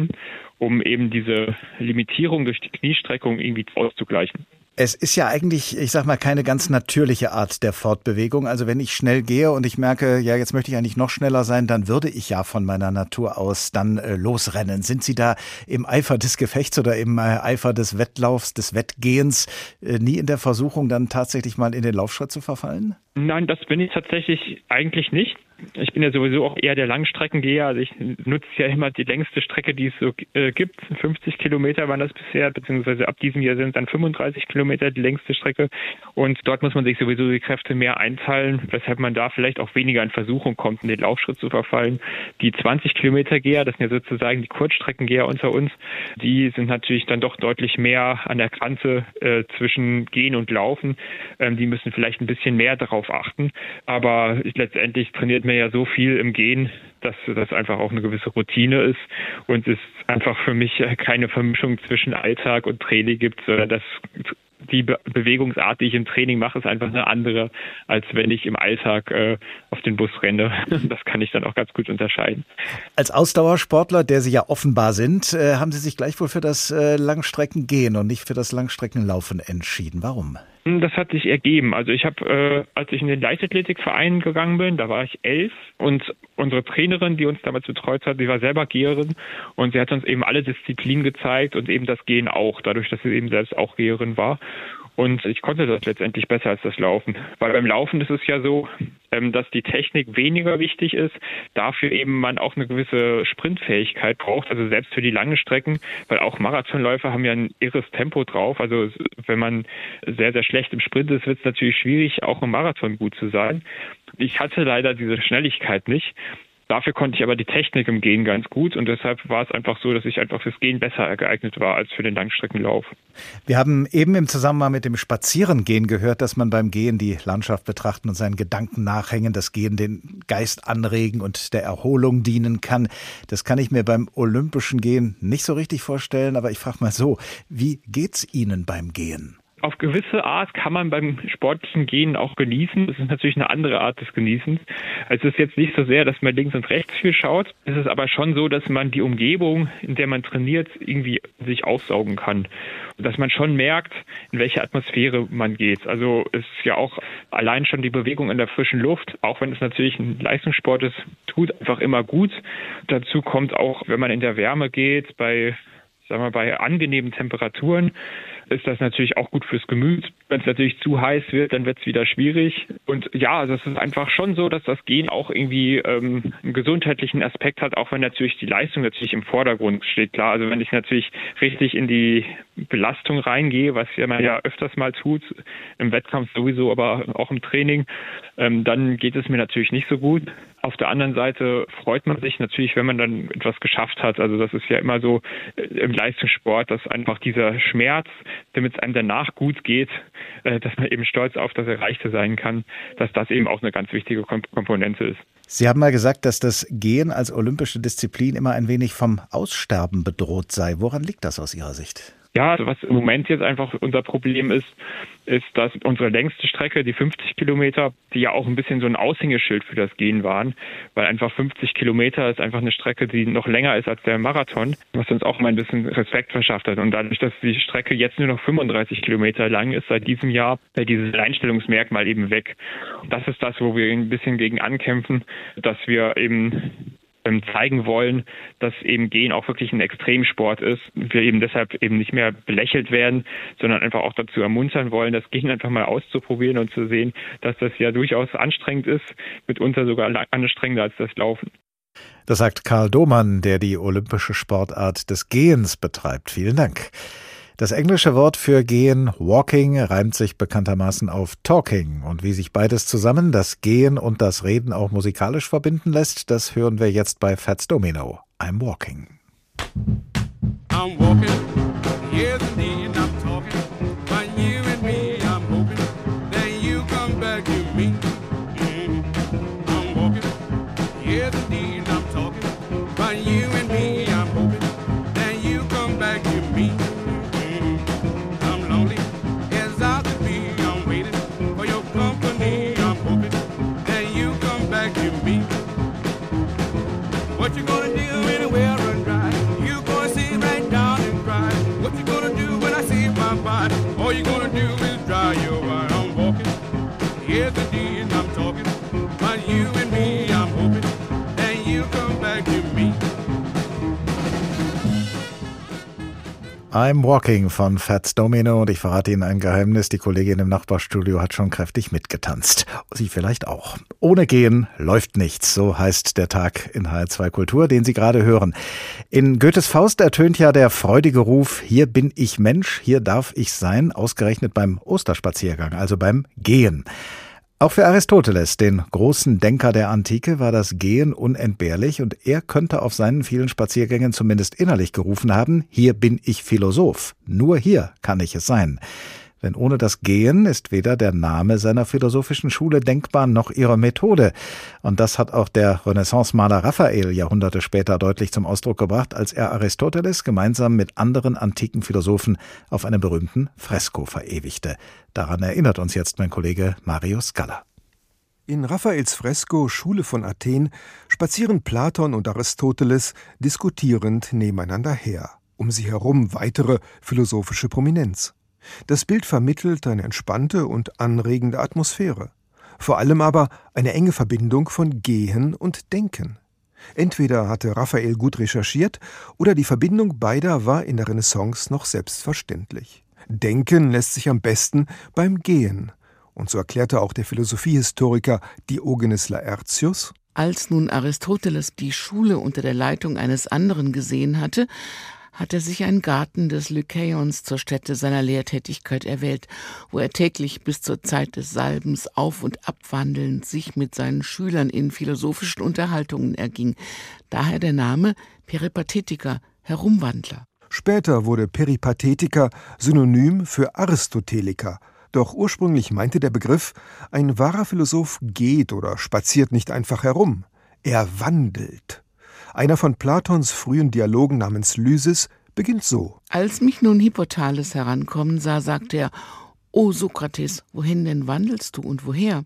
um eben diese Limitierung durch die Kniestreckung irgendwie auszugleichen. Es ist ja eigentlich, ich sag mal, keine ganz natürliche Art der Fortbewegung. Also wenn ich schnell gehe und ich merke, ja, jetzt möchte ich eigentlich noch schneller sein, dann würde ich ja von meiner Natur aus dann äh, losrennen. Sind Sie da im Eifer des Gefechts oder im äh, Eifer des Wettlaufs, des Wettgehens äh, nie in der Versuchung, dann tatsächlich mal in den Laufschritt zu verfallen? Nein, das bin ich tatsächlich eigentlich nicht. Ich bin ja sowieso auch eher der Langstreckengeher. Also ich nutze ja immer die längste Strecke, die es so äh, gibt. 50 Kilometer waren das bisher, beziehungsweise ab diesem Jahr sind es dann 35 Kilometer die längste Strecke. Und dort muss man sich sowieso die Kräfte mehr einteilen, weshalb man da vielleicht auch weniger in Versuchung kommt, in den Laufschritt zu verfallen. Die 20 Kilometer Geher, das sind ja sozusagen die Kurzstreckengeher unter uns, die sind natürlich dann doch deutlich mehr an der Grenze äh, zwischen Gehen und Laufen. Ähm, die müssen vielleicht ein bisschen mehr darauf achten. Aber letztendlich trainiert man ja so viel im Gehen, dass das einfach auch eine gewisse Routine ist und es einfach für mich keine Vermischung zwischen Alltag und Training gibt, sondern das die Be Bewegungsart, die ich im Training mache, ist einfach eine andere, als wenn ich im Alltag äh, auf den Bus renne. Das kann ich dann auch ganz gut unterscheiden. Als Ausdauersportler, der Sie ja offenbar sind, äh, haben Sie sich gleich wohl für das äh, Langstreckengehen und nicht für das Langstreckenlaufen entschieden. Warum? Das hat sich ergeben. Also ich habe, äh, als ich in den Leichtathletikverein gegangen bin, da war ich elf und unsere Trainerin, die uns damals betreut hat, die war selber Geherin und sie hat uns eben alle Disziplinen gezeigt und eben das Gehen auch, dadurch, dass sie eben selbst auch Geherin war. Und ich konnte das letztendlich besser als das Laufen. Weil beim Laufen ist es ja so, ähm, dass die Technik weniger wichtig ist, dafür eben man auch eine gewisse Sprintfähigkeit braucht, also selbst für die langen Strecken, weil auch Marathonläufer haben ja ein irres Tempo drauf. Also wenn man sehr, sehr schlecht im Sprint ist, wird es natürlich schwierig, auch im Marathon gut zu sein. Ich hatte leider diese Schnelligkeit nicht. Dafür konnte ich aber die Technik im Gehen ganz gut und deshalb war es einfach so, dass ich einfach fürs Gehen besser geeignet war als für den Langstreckenlauf. Wir haben eben im Zusammenhang mit dem Spazierengehen gehört, dass man beim Gehen die Landschaft betrachten und seinen Gedanken nachhängen, das Gehen den Geist anregen und der Erholung dienen kann. Das kann ich mir beim olympischen Gehen nicht so richtig vorstellen, aber ich frage mal so, wie geht's Ihnen beim Gehen? Auf gewisse Art kann man beim sportlichen Gehen auch genießen. Das ist natürlich eine andere Art des Genießens. Also es ist jetzt nicht so sehr, dass man links und rechts viel schaut. Es ist aber schon so, dass man die Umgebung, in der man trainiert, irgendwie sich aufsaugen kann. Und dass man schon merkt, in welche Atmosphäre man geht. Also es ist ja auch allein schon die Bewegung in der frischen Luft, auch wenn es natürlich ein Leistungssport ist, tut einfach immer gut. Dazu kommt auch, wenn man in der Wärme geht, bei sagen wir, bei angenehmen Temperaturen ist das natürlich auch gut fürs Gemüt. Wenn es natürlich zu heiß wird, dann wird es wieder schwierig. Und ja, also es ist einfach schon so, dass das Gehen auch irgendwie ähm, einen gesundheitlichen Aspekt hat, auch wenn natürlich die Leistung natürlich im Vordergrund steht. Klar, also wenn ich natürlich richtig in die Belastung reingehe, was man ja öfters mal tut, im Wettkampf sowieso, aber auch im Training, ähm, dann geht es mir natürlich nicht so gut. Auf der anderen Seite freut man sich natürlich, wenn man dann etwas geschafft hat. Also das ist ja immer so äh, im Leistungssport, dass einfach dieser Schmerz, damit es einem danach gut geht, dass man eben stolz auf das Erreichte sein kann, dass das eben auch eine ganz wichtige Komponente ist. Sie haben mal gesagt, dass das Gehen als olympische Disziplin immer ein wenig vom Aussterben bedroht sei. Woran liegt das aus Ihrer Sicht? Ja, was im Moment jetzt einfach unser Problem ist, ist, dass unsere längste Strecke, die 50 Kilometer, die ja auch ein bisschen so ein Aushängeschild für das Gehen waren, weil einfach 50 Kilometer ist einfach eine Strecke, die noch länger ist als der Marathon, was uns auch mal ein bisschen Respekt verschafft hat. Und dadurch, dass die Strecke jetzt nur noch 35 Kilometer lang ist, seit diesem Jahr, fällt dieses Einstellungsmerkmal eben weg. Und das ist das, wo wir ein bisschen gegen ankämpfen, dass wir eben zeigen wollen, dass eben Gehen auch wirklich ein Extremsport ist. Wir eben deshalb eben nicht mehr belächelt werden, sondern einfach auch dazu ermuntern wollen, das Gehen einfach mal auszuprobieren und zu sehen, dass das ja durchaus anstrengend ist, mitunter sogar anstrengender als das Laufen. Das sagt Karl Domann, der die olympische Sportart des Gehens betreibt. Vielen Dank. Das englische Wort für gehen, walking, reimt sich bekanntermaßen auf talking. Und wie sich beides zusammen, das Gehen und das Reden auch musikalisch verbinden lässt, das hören wir jetzt bei Fats Domino. I'm walking. I'm walking. Yes, indeed, I'm Walking von Fats Domino und ich verrate Ihnen ein Geheimnis. Die Kollegin im Nachbarstudio hat schon kräftig mitgetanzt. Sie vielleicht auch. Ohne Gehen läuft nichts. So heißt der Tag in HR2 Kultur, den Sie gerade hören. In Goethes Faust ertönt ja der freudige Ruf, hier bin ich Mensch, hier darf ich sein, ausgerechnet beim Osterspaziergang, also beim Gehen. Auch für Aristoteles, den großen Denker der Antike, war das Gehen unentbehrlich und er könnte auf seinen vielen Spaziergängen zumindest innerlich gerufen haben, hier bin ich Philosoph, nur hier kann ich es sein. Denn ohne das Gehen ist weder der Name seiner philosophischen Schule denkbar noch ihre Methode. Und das hat auch der Renaissance-Maler Raphael Jahrhunderte später deutlich zum Ausdruck gebracht, als er Aristoteles gemeinsam mit anderen antiken Philosophen auf einem berühmten Fresko verewigte. Daran erinnert uns jetzt mein Kollege Marius Galler. In Raphaels Fresko Schule von Athen spazieren Platon und Aristoteles diskutierend nebeneinander her, um sie herum weitere philosophische Prominenz. Das Bild vermittelt eine entspannte und anregende Atmosphäre, vor allem aber eine enge Verbindung von Gehen und Denken. Entweder hatte Raphael gut recherchiert oder die Verbindung beider war in der Renaissance noch selbstverständlich. Denken lässt sich am besten beim Gehen, und so erklärte auch der Philosophiehistoriker Diogenes Laertius, als nun Aristoteles die Schule unter der Leitung eines anderen gesehen hatte, hat er sich einen Garten des Lykeions zur Stätte seiner Lehrtätigkeit erwählt, wo er täglich bis zur Zeit des Salbens auf und abwandelnd sich mit seinen Schülern in philosophischen Unterhaltungen erging. Daher der Name Peripatetiker, Herumwandler. Später wurde Peripatetiker synonym für Aristoteliker, doch ursprünglich meinte der Begriff, ein wahrer Philosoph geht oder spaziert nicht einfach herum, er wandelt. Einer von Platons frühen Dialogen namens Lysis beginnt so. Als mich nun Hippothales herankommen sah, sagte er, O Sokrates, wohin denn wandelst du und woher?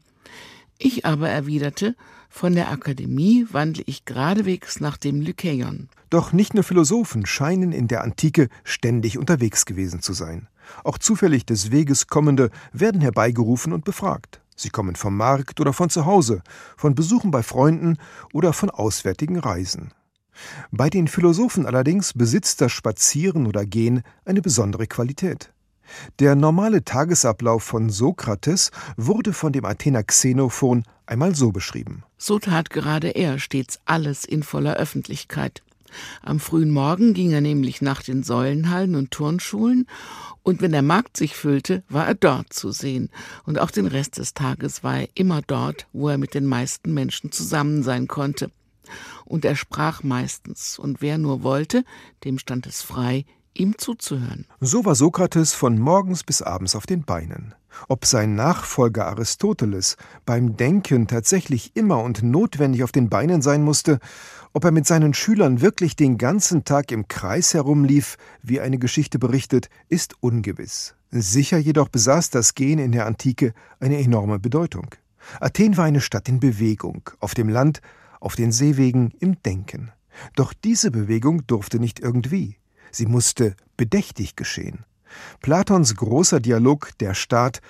Ich aber erwiderte, von der Akademie wandle ich geradewegs nach dem Lykeion. Doch nicht nur Philosophen scheinen in der Antike ständig unterwegs gewesen zu sein. Auch zufällig des Weges kommende werden herbeigerufen und befragt. Sie kommen vom Markt oder von zu Hause, von Besuchen bei Freunden oder von auswärtigen Reisen. Bei den Philosophen allerdings besitzt das Spazieren oder Gehen eine besondere Qualität. Der normale Tagesablauf von Sokrates wurde von dem Athener Xenophon einmal so beschrieben. So tat gerade er stets alles in voller Öffentlichkeit. Am frühen Morgen ging er nämlich nach den Säulenhallen und Turnschulen und wenn der Markt sich füllte, war er dort zu sehen. Und auch den Rest des Tages war er immer dort, wo er mit den meisten Menschen zusammen sein konnte. Und er sprach meistens, und wer nur wollte, dem stand es frei, ihm zuzuhören. So war Sokrates von morgens bis abends auf den Beinen. Ob sein Nachfolger Aristoteles beim Denken tatsächlich immer und notwendig auf den Beinen sein musste, ob er mit seinen Schülern wirklich den ganzen Tag im Kreis herumlief, wie eine Geschichte berichtet, ist ungewiss. Sicher jedoch besaß das Gehen in der Antike eine enorme Bedeutung. Athen war eine Stadt in Bewegung, auf dem Land, auf den Seewegen, im Denken. Doch diese Bewegung durfte nicht irgendwie. Sie musste bedächtig geschehen. Platons großer Dialog Der Staat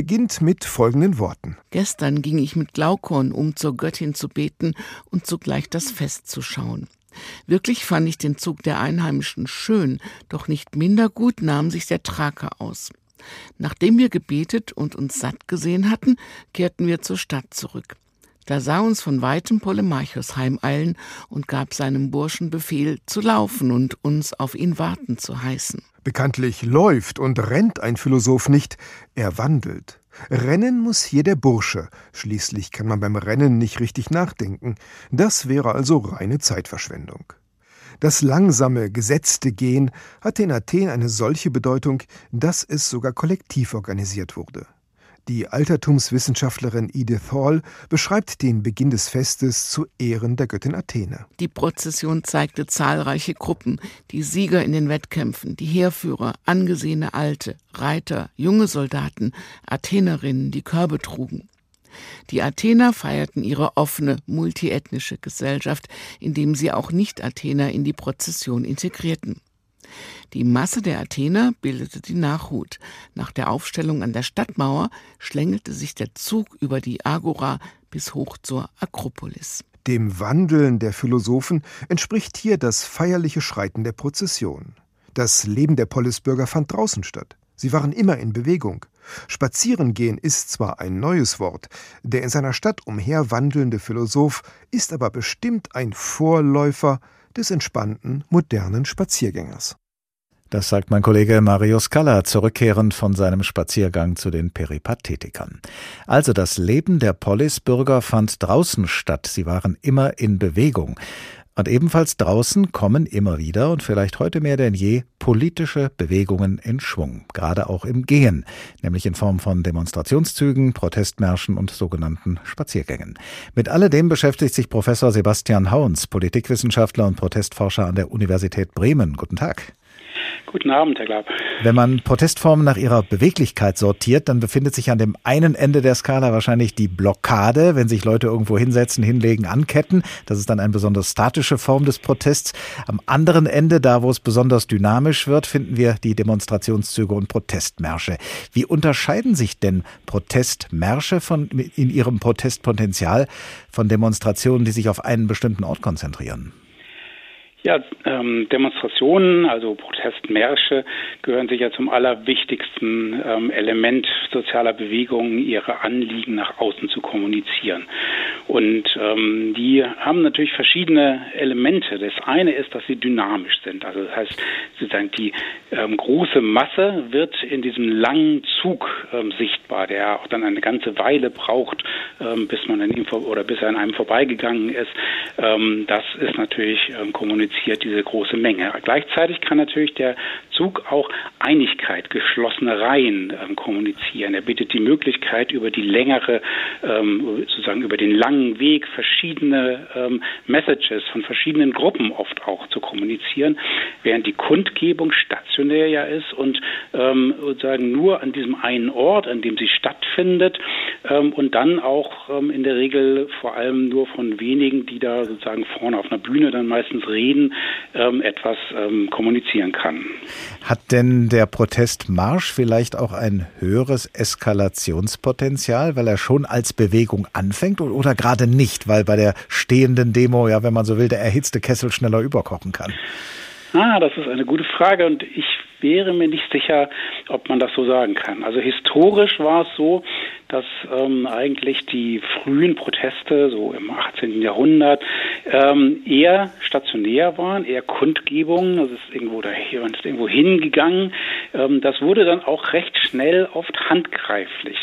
beginnt mit folgenden Worten. Gestern ging ich mit Glaukon, um zur Göttin zu beten und zugleich das Fest zu schauen. Wirklich fand ich den Zug der Einheimischen schön, doch nicht minder gut nahm sich der Thraker aus. Nachdem wir gebetet und uns satt gesehen hatten, kehrten wir zur Stadt zurück. Da sah uns von weitem Polemarchus heimeilen und gab seinem Burschen Befehl, zu laufen und uns auf ihn warten zu heißen. Bekanntlich läuft und rennt ein Philosoph nicht, er wandelt. Rennen muss hier der Bursche, schließlich kann man beim Rennen nicht richtig nachdenken, das wäre also reine Zeitverschwendung. Das langsame, gesetzte Gehen hatte in Athen eine solche Bedeutung, dass es sogar kollektiv organisiert wurde. Die Altertumswissenschaftlerin Edith Hall beschreibt den Beginn des Festes zu Ehren der Göttin Athene. Die Prozession zeigte zahlreiche Gruppen, die Sieger in den Wettkämpfen, die Heerführer, angesehene Alte, Reiter, junge Soldaten, Athenerinnen, die Körbe trugen. Die Athener feierten ihre offene, multiethnische Gesellschaft, indem sie auch Nicht-Athener in die Prozession integrierten. Die Masse der Athener bildete die Nachhut. Nach der Aufstellung an der Stadtmauer schlängelte sich der Zug über die Agora bis hoch zur Akropolis. Dem Wandeln der Philosophen entspricht hier das feierliche Schreiten der Prozession. Das Leben der Polisbürger fand draußen statt. Sie waren immer in Bewegung. Spazierengehen ist zwar ein neues Wort, der in seiner Stadt umherwandelnde Philosoph ist aber bestimmt ein Vorläufer des entspannten, modernen Spaziergängers. Das sagt mein Kollege Marius Kalla, zurückkehrend von seinem Spaziergang zu den Peripathetikern. Also das Leben der Polisbürger fand draußen statt, sie waren immer in Bewegung. Und ebenfalls draußen kommen immer wieder und vielleicht heute mehr denn je politische Bewegungen in Schwung, gerade auch im Gehen, nämlich in Form von Demonstrationszügen, Protestmärschen und sogenannten Spaziergängen. Mit alledem beschäftigt sich Professor Sebastian Hauns, Politikwissenschaftler und Protestforscher an der Universität Bremen. Guten Tag. Guten Abend, Herr Glab. Wenn man Protestformen nach ihrer Beweglichkeit sortiert, dann befindet sich an dem einen Ende der Skala wahrscheinlich die Blockade, wenn sich Leute irgendwo hinsetzen, hinlegen, anketten. Das ist dann eine besonders statische Form des Protests. Am anderen Ende, da wo es besonders dynamisch wird, finden wir die Demonstrationszüge und Protestmärsche. Wie unterscheiden sich denn Protestmärsche von, in ihrem Protestpotenzial von Demonstrationen, die sich auf einen bestimmten Ort konzentrieren? Ja, ähm, Demonstrationen, also Protestmärsche, gehören sicher zum allerwichtigsten ähm, Element sozialer Bewegungen, ihre Anliegen nach außen zu kommunizieren. Und ähm, die haben natürlich verschiedene Elemente. Das eine ist, dass sie dynamisch sind. Also das heißt, sozusagen die ähm, große Masse wird in diesem langen Zug ähm, sichtbar, der auch dann eine ganze Weile braucht, ähm, bis man an ihm oder bis er an einem vorbeigegangen ist. Ähm, das ist natürlich ähm, kommuniziert kommuniziert diese große Menge. Gleichzeitig kann natürlich der Zug auch Einigkeit, geschlossene Reihen ähm, kommunizieren. Er bietet die Möglichkeit, über die längere, ähm, sozusagen über den langen Weg verschiedene ähm, Messages von verschiedenen Gruppen oft auch zu kommunizieren, während die Kundgebung stationär ja ist und ähm, sozusagen nur an diesem einen Ort, an dem sie stattfindet ähm, und dann auch ähm, in der Regel vor allem nur von wenigen, die da sozusagen vorne auf einer Bühne dann meistens reden, etwas kommunizieren kann. Hat denn der Protestmarsch vielleicht auch ein höheres Eskalationspotenzial, weil er schon als Bewegung anfängt oder, gerade nicht, weil bei der stehenden Demo, ja, wenn man so will, der erhitzte Kessel schneller überkochen kann? Ah, das ist eine gute Frage und ich wäre mir nicht sicher, ob man das so sagen kann. Also historisch war es so, dass ähm, eigentlich die frühen Proteste, so im 18. Jahrhundert, ähm, eher stationär waren, eher Kundgebungen, das ist irgendwo daher und ist irgendwo hingegangen. Ähm, das wurde dann auch recht schnell oft handgreiflich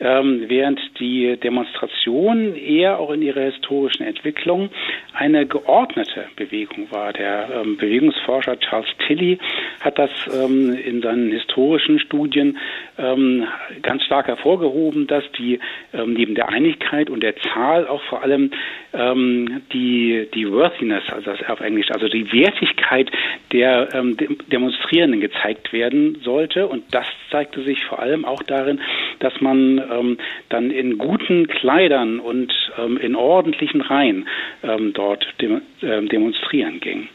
ähm, während die Demonstration eher auch in ihrer historischen Entwicklung eine geordnete Bewegung war. Der ähm, Bewegungsforscher Charles Tilly hat das ähm, in seinen historischen Studien ähm, ganz stark hervorgehoben, dass die ähm, neben der Einigkeit und der Zahl auch vor allem ähm, die, die Worthiness, also das auf Englisch, also die Wertigkeit der ähm, Demonstrierenden gezeigt werden sollte. Und das zeigte sich vor allem auch darin, dass man ähm, dann in guten Kleidern und ähm, in ordentlichen Reihen ähm, dort dem, äh, demonstrieren ging.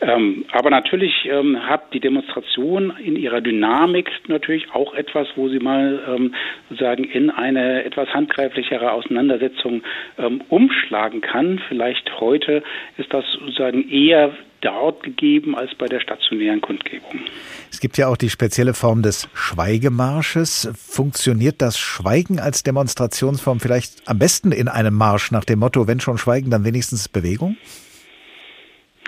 Ähm, aber natürlich ähm, hat die Demonstration in ihrer Dynamik natürlich auch etwas, wo sie mal ähm, sozusagen in eine etwas handgreiflichere Auseinandersetzung ähm, umschlagen kann. Vielleicht heute ist das sozusagen eher dort gegeben als bei der stationären Kundgebung. Es gibt ja auch die spezielle Form des Schweigemarsches. Funktioniert das Schweigen als Demonstrationsform vielleicht am besten in einem Marsch nach dem Motto, wenn schon Schweigen, dann wenigstens Bewegung?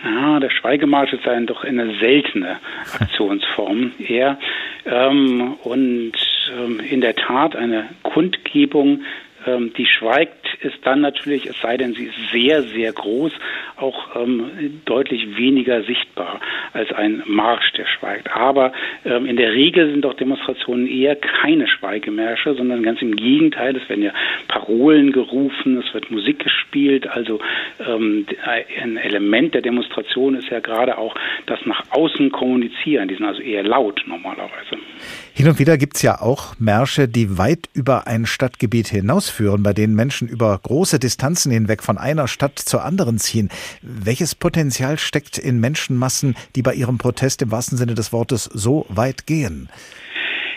Ja, der Schweigemarsch ist ein doch eine seltene Aktionsform eher. Ähm, und ähm, in der Tat eine Kundgebung ähm, die schweigt, ist dann natürlich, es sei denn, sie ist sehr, sehr groß, auch ähm, deutlich weniger sichtbar als ein Marsch, der schweigt. Aber ähm, in der Regel sind doch Demonstrationen eher keine Schweigemärsche, sondern ganz im Gegenteil. Es werden ja Parolen gerufen, es wird Musik gespielt. Also ähm, ein Element der Demonstration ist ja gerade auch das nach außen kommunizieren. Die sind also eher laut normalerweise. Hin und wieder gibt es ja auch Märsche, die weit über ein Stadtgebiet hinausführen, bei denen Menschen über große Distanzen hinweg von einer Stadt zur anderen ziehen. Welches Potenzial steckt in Menschenmassen, die bei ihrem Protest im wahrsten Sinne des Wortes so weit gehen?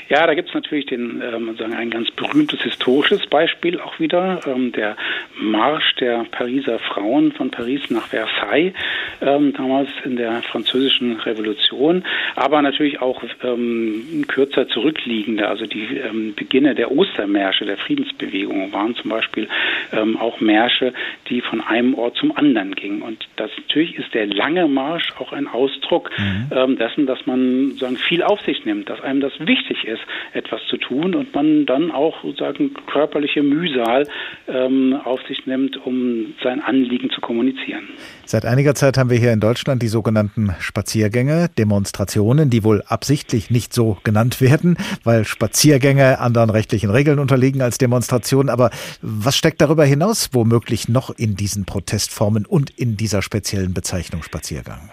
Ja, da gibt es natürlich den, ähm, sagen ein ganz berühmtes historisches Beispiel auch wieder, ähm, der Marsch der Pariser Frauen von Paris nach Versailles, ähm, damals in der französischen Revolution, aber natürlich auch ähm, kürzer zurückliegende, also die ähm, Beginne der Ostermärsche, der Friedensbewegung waren zum Beispiel ähm, auch Märsche, die von einem Ort zum anderen gingen. Und das natürlich ist der lange Marsch auch ein Ausdruck mhm. ähm, dessen, dass man sagen viel auf sich nimmt, dass einem das wichtig ist ist, etwas zu tun und man dann auch sozusagen körperliche Mühsal ähm, auf sich nimmt, um sein Anliegen zu kommunizieren. Seit einiger Zeit haben wir hier in Deutschland die sogenannten Spaziergänge, Demonstrationen, die wohl absichtlich nicht so genannt werden, weil Spaziergänge anderen rechtlichen Regeln unterliegen als Demonstrationen. Aber was steckt darüber hinaus womöglich noch in diesen Protestformen und in dieser speziellen Bezeichnung Spaziergang?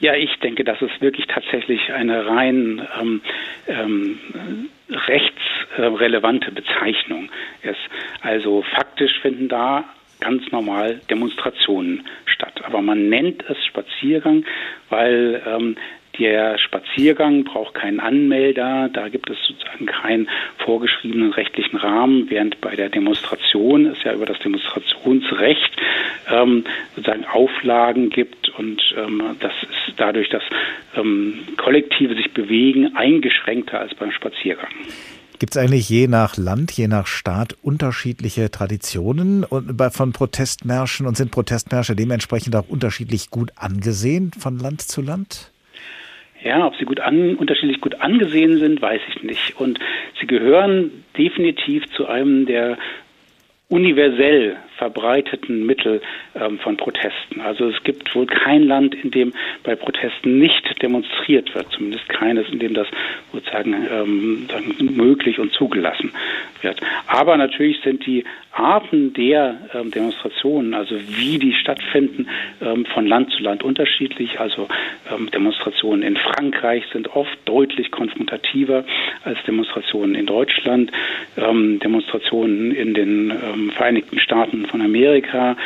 Ja, ich denke, dass es wirklich tatsächlich eine rein ähm, ähm, rechtsrelevante Bezeichnung ist. Also faktisch finden da ganz normal Demonstrationen statt. Aber man nennt es Spaziergang, weil ähm, der Spaziergang braucht keinen Anmelder, da gibt es sozusagen keinen vorgeschriebenen rechtlichen Rahmen, während bei der Demonstration es ja über das Demonstrationsrecht ähm, sozusagen Auflagen gibt und ähm, das ist dadurch, dass ähm, Kollektive sich bewegen, eingeschränkter als beim Spaziergang. Gibt es eigentlich je nach Land, je nach Staat unterschiedliche Traditionen von Protestmärschen und sind Protestmärsche dementsprechend auch unterschiedlich gut angesehen von Land zu Land? Ja, ob sie gut an, unterschiedlich gut angesehen sind, weiß ich nicht. Und sie gehören definitiv zu einem der universell verbreiteten Mittel ähm, von Protesten. Also es gibt wohl kein Land, in dem bei Protesten nicht demonstriert wird, zumindest keines, in dem das sozusagen ähm, möglich und zugelassen wird. Aber natürlich sind die Arten der ähm, Demonstrationen, also wie die stattfinden, ähm, von Land zu Land unterschiedlich. Also ähm, Demonstrationen in Frankreich sind oft deutlich konfrontativer als Demonstrationen in Deutschland. Ähm, Demonstrationen in den Vereinigten Staaten von Amerika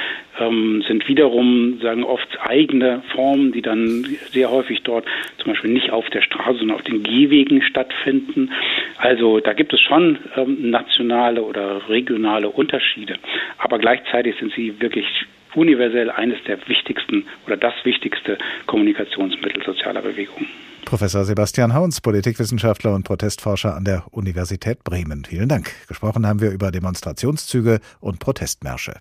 ähm, sind wiederum sagen oft eigene Formen, die dann sehr häufig dort zum Beispiel nicht auf der Straße, sondern auf den Gehwegen stattfinden. Also da gibt es schon ähm, nationale oder regionale Unterschiede, aber gleichzeitig sind sie wirklich universell eines der wichtigsten oder das wichtigste Kommunikationsmittel sozialer Bewegungen. Professor Sebastian Hauns, Politikwissenschaftler und Protestforscher an der Universität Bremen. Vielen Dank. Gesprochen haben wir über Demonstrationszüge und Protestmärsche.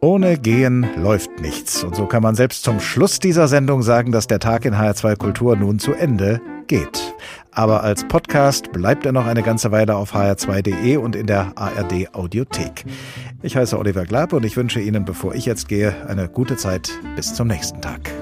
Ohne Gehen läuft nichts. Und so kann man selbst zum Schluss dieser Sendung sagen, dass der Tag in HR2 Kultur nun zu Ende geht. Aber als Podcast bleibt er noch eine ganze Weile auf hr2.de und in der ARD Audiothek. Ich heiße Oliver Glab und ich wünsche Ihnen, bevor ich jetzt gehe, eine gute Zeit. Bis zum nächsten Tag.